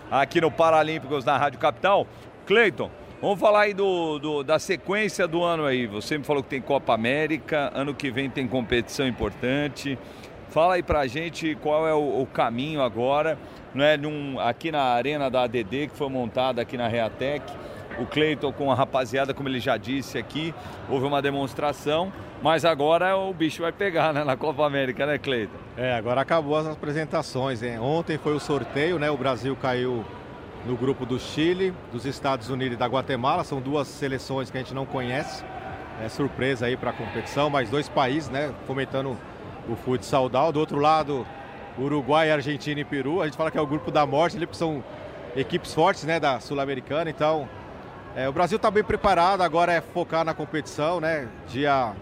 aqui no Paralímpicos na Rádio Capital. Cleiton, vamos falar aí do, do, da sequência do ano aí. Você me falou que tem Copa América, ano que vem tem competição importante. Fala aí pra gente qual é o, o caminho agora né, num, aqui na arena da ADD, que foi montada aqui na Reatec. O Cleiton com a rapaziada, como ele já disse aqui, houve uma demonstração, mas agora o bicho vai pegar né, na Copa América, né, Cleiton? É, agora acabou as apresentações. Hein? Ontem foi o sorteio, né? O Brasil caiu no grupo do Chile, dos Estados Unidos e da Guatemala. São duas seleções que a gente não conhece. É surpresa aí para a competição, mas dois países, né? Fomentando o futsal. Do outro lado, Uruguai, Argentina e Peru. A gente fala que é o grupo da morte ali, porque são equipes fortes né, da Sul-Americana. Então, é, o Brasil está bem preparado, agora é focar na competição, né? Dia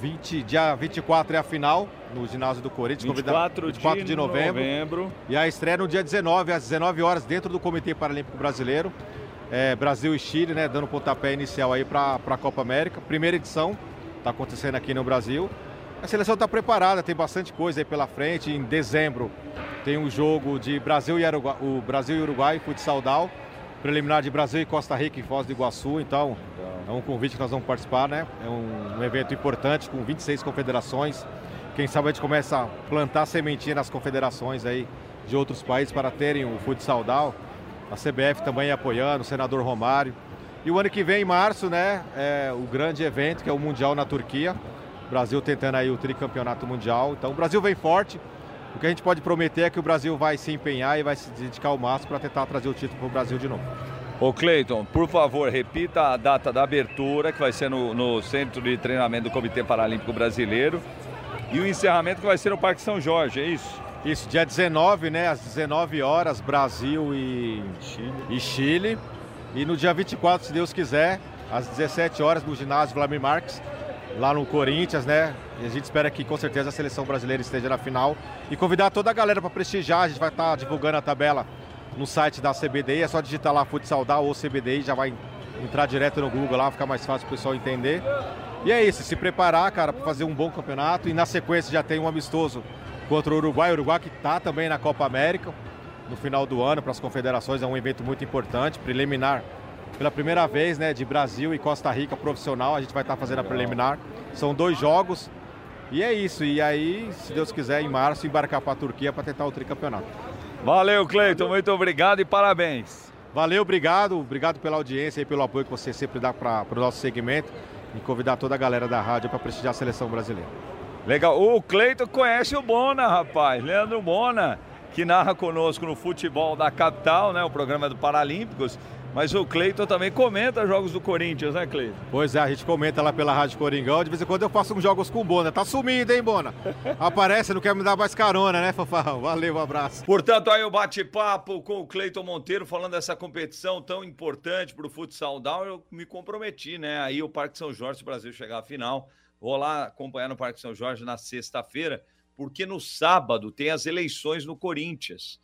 20, dia 24 é a final no ginásio do Corinthians. 24, 24 de, de novembro. novembro. E a estreia no dia 19, às 19 horas, dentro do Comitê Paralímpico Brasileiro. É, Brasil e Chile, né? Dando pontapé inicial aí para a Copa América. Primeira edição, está acontecendo aqui no Brasil. A seleção está preparada, tem bastante coisa aí pela frente. Em dezembro tem um jogo de Brasil e Uruguai, o Brasil e Uruguai, futsal down, preliminar de Brasil e Costa Rica em Foz do Iguaçu. Então, é um convite que nós vamos participar, né? É um, um evento importante com 26 confederações. Quem sabe a gente começa a plantar sementinha nas confederações aí de outros países para terem o futsal down. A CBF também apoiando, o senador Romário. E o ano que vem, em março, né, é o grande evento que é o Mundial na Turquia Brasil tentando aí o tricampeonato mundial. Então o Brasil vem forte. O que a gente pode prometer é que o Brasil vai se empenhar e vai se dedicar ao máximo para tentar trazer o título para o Brasil de novo. Ô Cleiton, por favor, repita a data da abertura, que vai ser no, no Centro de Treinamento do Comitê Paralímpico Brasileiro, e o encerramento que vai ser no Parque São Jorge, é isso? Isso, dia 19, né, às 19 horas, Brasil e Chile. e Chile. E no dia 24, se Deus quiser, às 17 horas, no ginásio Vladimir Marques, lá no Corinthians, né? E a gente espera que com certeza a seleção brasileira esteja na final. E convidar toda a galera para prestigiar, a gente vai estar tá divulgando a tabela no site da CBDI, é só digitar lá Futsal da ou CBDI, já vai entrar direto no Google lá, ficar mais fácil o pessoal entender. E é isso, se preparar, cara, para fazer um bom campeonato e na sequência já tem um amistoso contra o Uruguai, o Uruguai que está também na Copa América no final do ano para as confederações, é um evento muito importante, preliminar pela primeira vez, né, de Brasil e Costa Rica profissional, a gente vai estar tá fazendo a preliminar. São dois jogos. E é isso. E aí, se Deus quiser, em março, embarcar para a Turquia para tentar o tricampeonato. Valeu, Cleiton. Muito obrigado e parabéns. Valeu, obrigado. Obrigado pela audiência e pelo apoio que você sempre dá para o nosso segmento e convidar toda a galera da rádio para prestigiar a seleção brasileira. Legal. O Cleiton conhece o Bona, rapaz. Leandro Bona, que narra conosco no futebol da capital, né? O programa do Paralímpicos. Mas o Cleiton também comenta jogos do Corinthians, né, Cleiton? Pois é, a gente comenta lá pela Rádio Coringão. De vez em quando eu faço uns jogos com o Bona. Tá sumido, hein, Bona? *laughs* Aparece, não quer me dar mais carona, né, Fafão? Valeu, um abraço. Portanto, aí o bate-papo com o Cleiton Monteiro falando dessa competição tão importante para o futsal down. Eu me comprometi, né? Aí o Parque São Jorge, se o Brasil chegar à final, vou lá acompanhar no Parque São Jorge na sexta-feira, porque no sábado tem as eleições no Corinthians.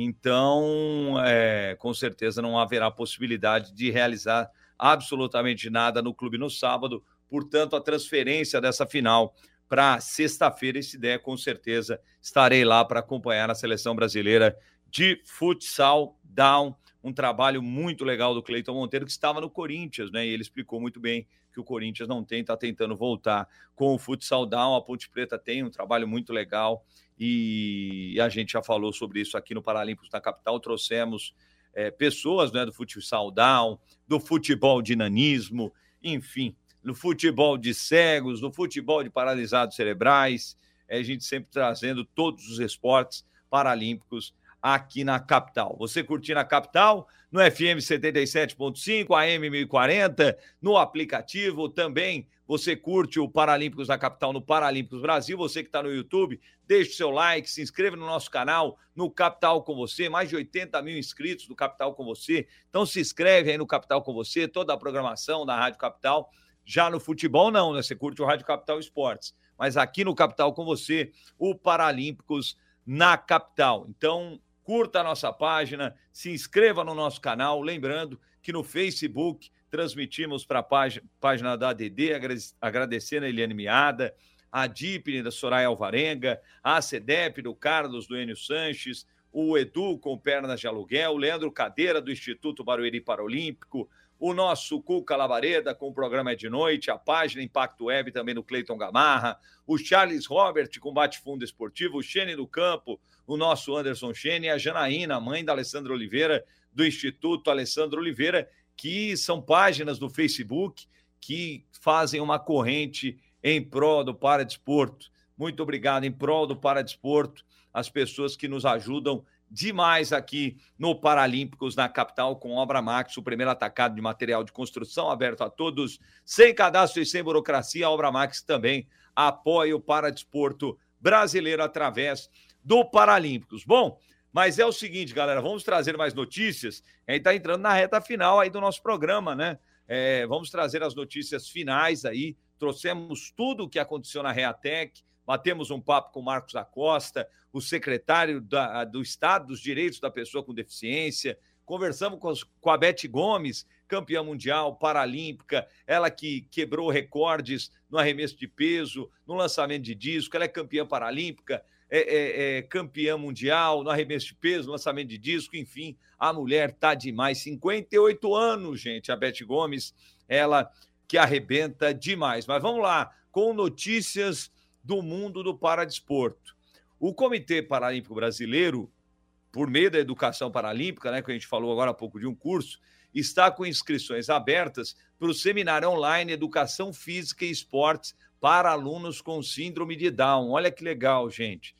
Então, é, com certeza não haverá possibilidade de realizar absolutamente nada no clube no sábado. Portanto, a transferência dessa final para sexta-feira, se der, com certeza estarei lá para acompanhar a seleção brasileira de futsal down. Um trabalho muito legal do Cleiton Monteiro, que estava no Corinthians, né? E ele explicou muito bem que o Corinthians não tem, está tentando voltar com o futsal down. A Ponte Preta tem um trabalho muito legal e a gente já falou sobre isso aqui no Paralímpicos na capital. Trouxemos é, pessoas né, do futsal down, do futebol de nanismo, enfim, no futebol de cegos, no futebol de paralisados cerebrais. É, a gente sempre trazendo todos os esportes paralímpicos aqui na capital. Você curtir na capital, no FM 77.5, AM 1040, no aplicativo também. Você curte o Paralímpicos da Capital no Paralímpicos Brasil. Você que está no YouTube, deixe seu like, se inscreva no nosso canal, no Capital com Você. Mais de 80 mil inscritos do Capital com Você. Então se inscreve aí no Capital com Você, toda a programação da Rádio Capital. Já no futebol, não, né? Você curte o Rádio Capital Esportes. Mas aqui no Capital com Você, o Paralímpicos na capital. Então, curta a nossa página, se inscreva no nosso canal. Lembrando que no Facebook transmitimos para a página, página da ADD, agradecendo a Eliane Miada, a DIPNE da Soraya Alvarenga, a CEDEP do Carlos do Enio Sanches, o Edu com pernas de aluguel, o Leandro Cadeira do Instituto Barueri Paralímpico, o nosso Cuca Labareda com o programa de noite, a página Impacto Web também do Cleiton Gamarra, o Charles Robert com Bate Fundo Esportivo, o Xene do Campo, o nosso Anderson Xene a Janaína, mãe da Alessandra Oliveira, do Instituto Alessandro Oliveira, que são páginas do Facebook que fazem uma corrente em prol do Paradesporto. Muito obrigado em prol do Paradesporto, as pessoas que nos ajudam demais aqui no Paralímpicos, na capital, com Obra Max, o primeiro atacado de material de construção aberto a todos, sem cadastro e sem burocracia. A Obra Max também apoia o Paradesporto brasileiro através do Paralímpicos. Bom, mas é o seguinte, galera, vamos trazer mais notícias. A gente está entrando na reta final aí do nosso programa, né? É, vamos trazer as notícias finais aí. Trouxemos tudo o que aconteceu na Reatec, batemos um papo com o Marcos Acosta, o secretário da, do Estado dos Direitos da Pessoa com Deficiência, conversamos com, com a Beth Gomes, campeã mundial, paralímpica, ela que quebrou recordes no arremesso de peso, no lançamento de disco, ela é campeã paralímpica, é, é, é campeã mundial no arremesso de peso, lançamento de disco, enfim, a mulher tá demais, 58 anos, gente, a Beth Gomes, ela que arrebenta demais. Mas vamos lá, com notícias do mundo do paradesporto. O Comitê Paralímpico Brasileiro, por meio da educação paralímpica, né, que a gente falou agora há pouco de um curso, está com inscrições abertas para o seminário online Educação Física e Esportes para alunos com síndrome de Down. Olha que legal, gente.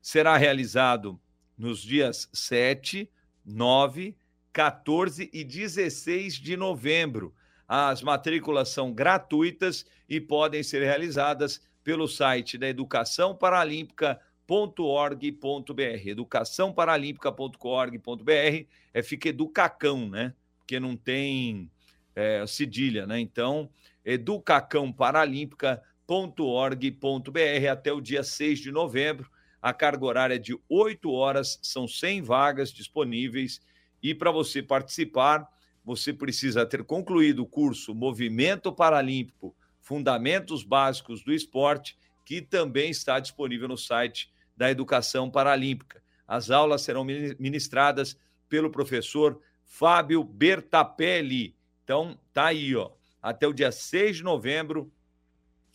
Será realizado nos dias 7, 9, 14 e 16 de novembro. As matrículas são gratuitas e podem ser realizadas pelo site da Educação Paralímpica.org.br. Educação Paralímpica.org.br é fica educacão, né? Porque não tem é, cedilha, né? Então, educacão paralímpica.org.br até o dia 6 de novembro. A carga horária é de 8 horas, são 100 vagas disponíveis. E para você participar, você precisa ter concluído o curso Movimento Paralímpico Fundamentos Básicos do Esporte, que também está disponível no site da Educação Paralímpica. As aulas serão ministradas pelo professor Fábio Bertapelli. Então, tá aí, ó. Até o dia 6 de novembro,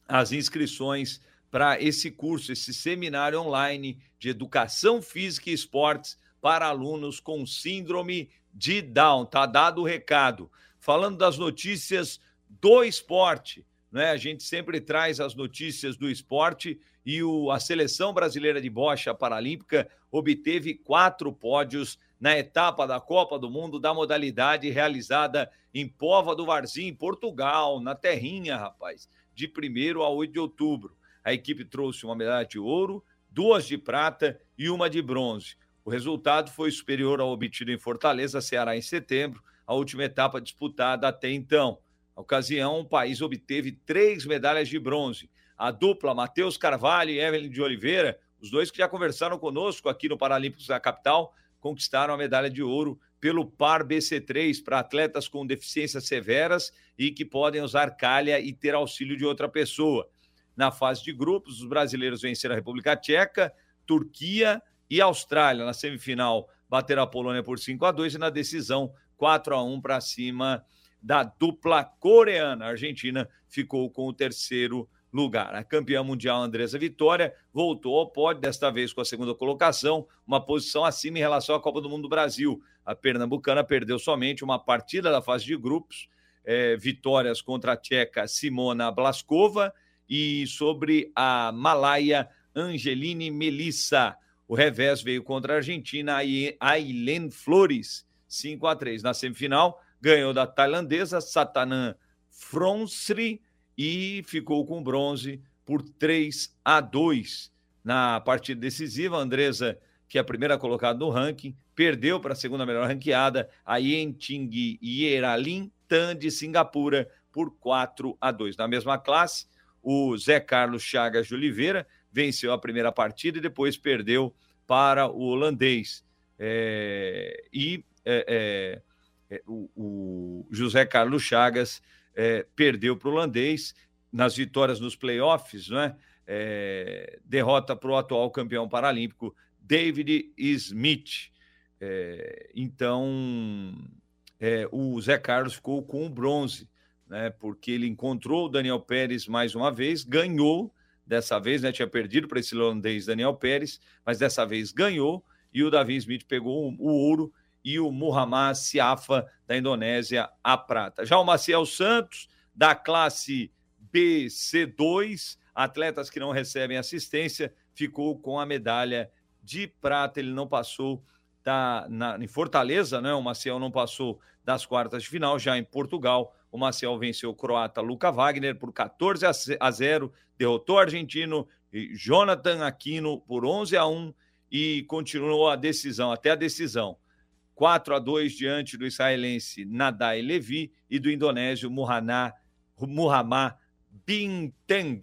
as inscrições para esse curso, esse seminário online de educação física e esportes para alunos com síndrome de Down. Tá dado o recado. Falando das notícias do esporte, né? A gente sempre traz as notícias do esporte e o, a seleção brasileira de bocha paralímpica obteve quatro pódios na etapa da Copa do Mundo da modalidade realizada em Pova do Varzim, Portugal, na terrinha, rapaz, de 1 a 8 de outubro. A equipe trouxe uma medalha de ouro, duas de prata e uma de bronze. O resultado foi superior ao obtido em Fortaleza, Ceará, em setembro, a última etapa disputada até então. Na ocasião, o país obteve três medalhas de bronze. A dupla Matheus Carvalho e Evelyn de Oliveira, os dois que já conversaram conosco aqui no Paralímpicos da capital, conquistaram a medalha de ouro pelo Par BC3 para atletas com deficiências severas e que podem usar calha e ter auxílio de outra pessoa. Na fase de grupos, os brasileiros venceram a República Tcheca, Turquia e Austrália. Na semifinal, bateram a Polônia por 5 a 2 e na decisão, 4 a 1 para cima da dupla coreana. A Argentina ficou com o terceiro lugar. A campeã mundial Andressa Vitória voltou ao pódio, desta vez com a segunda colocação, uma posição acima em relação à Copa do Mundo do Brasil. A pernambucana perdeu somente uma partida da fase de grupos, é, vitórias contra a tcheca Simona Blaskova e sobre a malaia Angeline Melissa. O revés veio contra a Argentina, a Ailen Flores, 5 a 3 Na semifinal, ganhou da tailandesa Satanan Fronsri e ficou com bronze por 3 a 2 na partida decisiva. Andresa, que é a primeira colocada no ranking, perdeu para a segunda melhor ranqueada, a Yenting Yeralin Tan de Singapura por 4 a 2. Na mesma classe, o Zé Carlos Chagas de Oliveira venceu a primeira partida e depois perdeu para o holandês. É, e é, é, o, o José Carlos Chagas é, perdeu para o holandês nas vitórias nos playoffs, não é? é derrota para o atual campeão paralímpico David Smith. É, então, é, o Zé Carlos ficou com o bronze, né? Porque ele encontrou o Daniel Pérez mais uma vez, ganhou dessa vez, né? Tinha perdido para esse holandês Daniel Pérez, mas dessa vez ganhou e o Davi Smith pegou o ouro e o Muhammad Siafa, da Indonésia, a prata. Já o Maciel Santos, da classe BC2, atletas que não recebem assistência, ficou com a medalha de prata. Ele não passou da, na, em Fortaleza, né? O Maciel não passou das quartas de final, já em Portugal. O Maciel venceu o croata Luca Wagner por 14 a 0, derrotou o argentino Jonathan Aquino por 11 a 1 e continuou a decisão, até a decisão. 4 a 2 diante do israelense Nadai Levi e do indonésio Muhammad, Muhammad Bintang.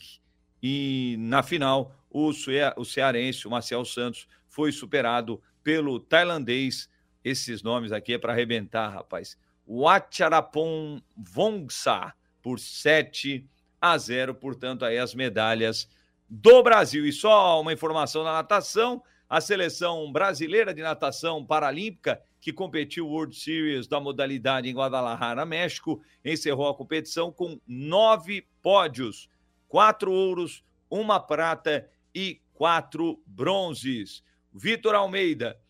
E na final, o, o cearense, o Marcel Santos, foi superado pelo tailandês. Esses nomes aqui é para arrebentar, rapaz. Wacharapon Vongsa por 7 a 0. Portanto, aí as medalhas do Brasil. E só uma informação na natação: a seleção brasileira de natação paralímpica que competiu World Series da modalidade em Guadalajara, México, encerrou a competição com nove pódios, quatro ouros, uma prata e quatro bronzes. Vitor Almeida,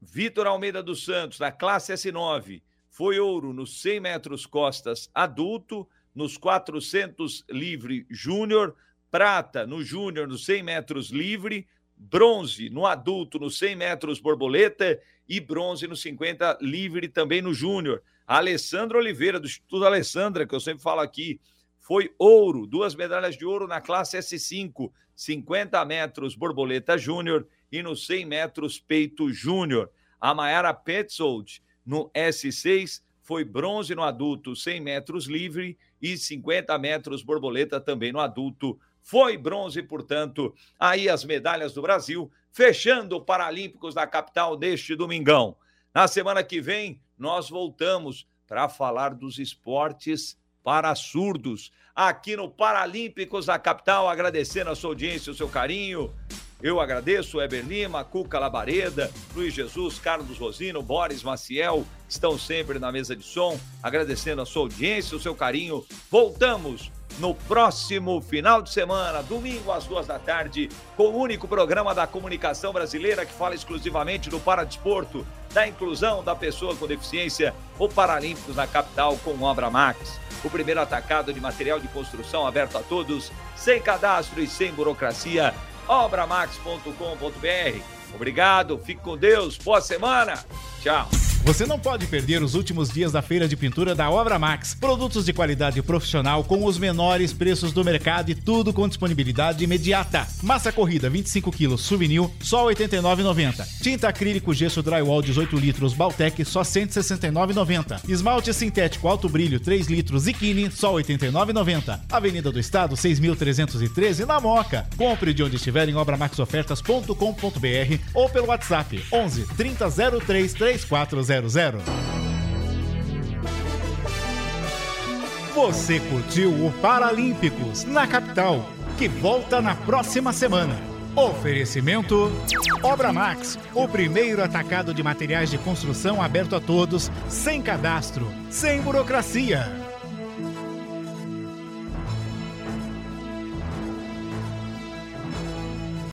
Vitor Almeida dos Santos, da classe S9, foi ouro nos 100 metros costas adulto, nos 400 livre júnior, prata no júnior nos 100 metros livre, bronze no adulto nos 100 metros borboleta e bronze no 50 livre também no júnior. Alessandro Oliveira, do Instituto Alessandra, que eu sempre falo aqui, foi ouro, duas medalhas de ouro na classe S5, 50 metros borboleta júnior e nos 100 metros peito júnior. A Mayara Petzold, no S6, foi bronze no adulto 100 metros livre e 50 metros borboleta também no adulto. Foi bronze, portanto, aí as medalhas do Brasil, fechando o Paralímpicos da capital deste domingão. Na semana que vem, nós voltamos para falar dos esportes para surdos, aqui no Paralímpicos da capital, agradecendo a sua audiência, o seu carinho. Eu agradeço Eber Lima, Cuca Labareda, Luiz Jesus, Carlos Rosino, Boris Maciel, estão sempre na mesa de som, agradecendo a sua audiência, o seu carinho. Voltamos no próximo final de semana, domingo às duas da tarde, com o único programa da comunicação brasileira que fala exclusivamente do paradesporto, da inclusão da pessoa com deficiência, o Paralímpicos na capital com Obra Max. O primeiro atacado de material de construção aberto a todos, sem cadastro e sem burocracia obramax.com.br. Obrigado, fique com Deus, boa semana, tchau. Você não pode perder os últimos dias da feira de pintura da Obra Max. Produtos de qualidade profissional com os menores preços do mercado e tudo com disponibilidade imediata. Massa corrida 25 kg souvenir só 89,90. Tinta acrílico gesso drywall 18 litros Baltec só 169,90. Esmalte sintético alto brilho 3 litros Zikini só 89,90. Avenida do Estado 6.313 na Moca. Compre de onde estiver em obramaxofertas.com.br ou pelo WhatsApp 11 3003 3400. Você curtiu o Paralímpicos na capital, que volta na próxima semana. Oferecimento Obra Max, o primeiro atacado de materiais de construção aberto a todos, sem cadastro, sem burocracia.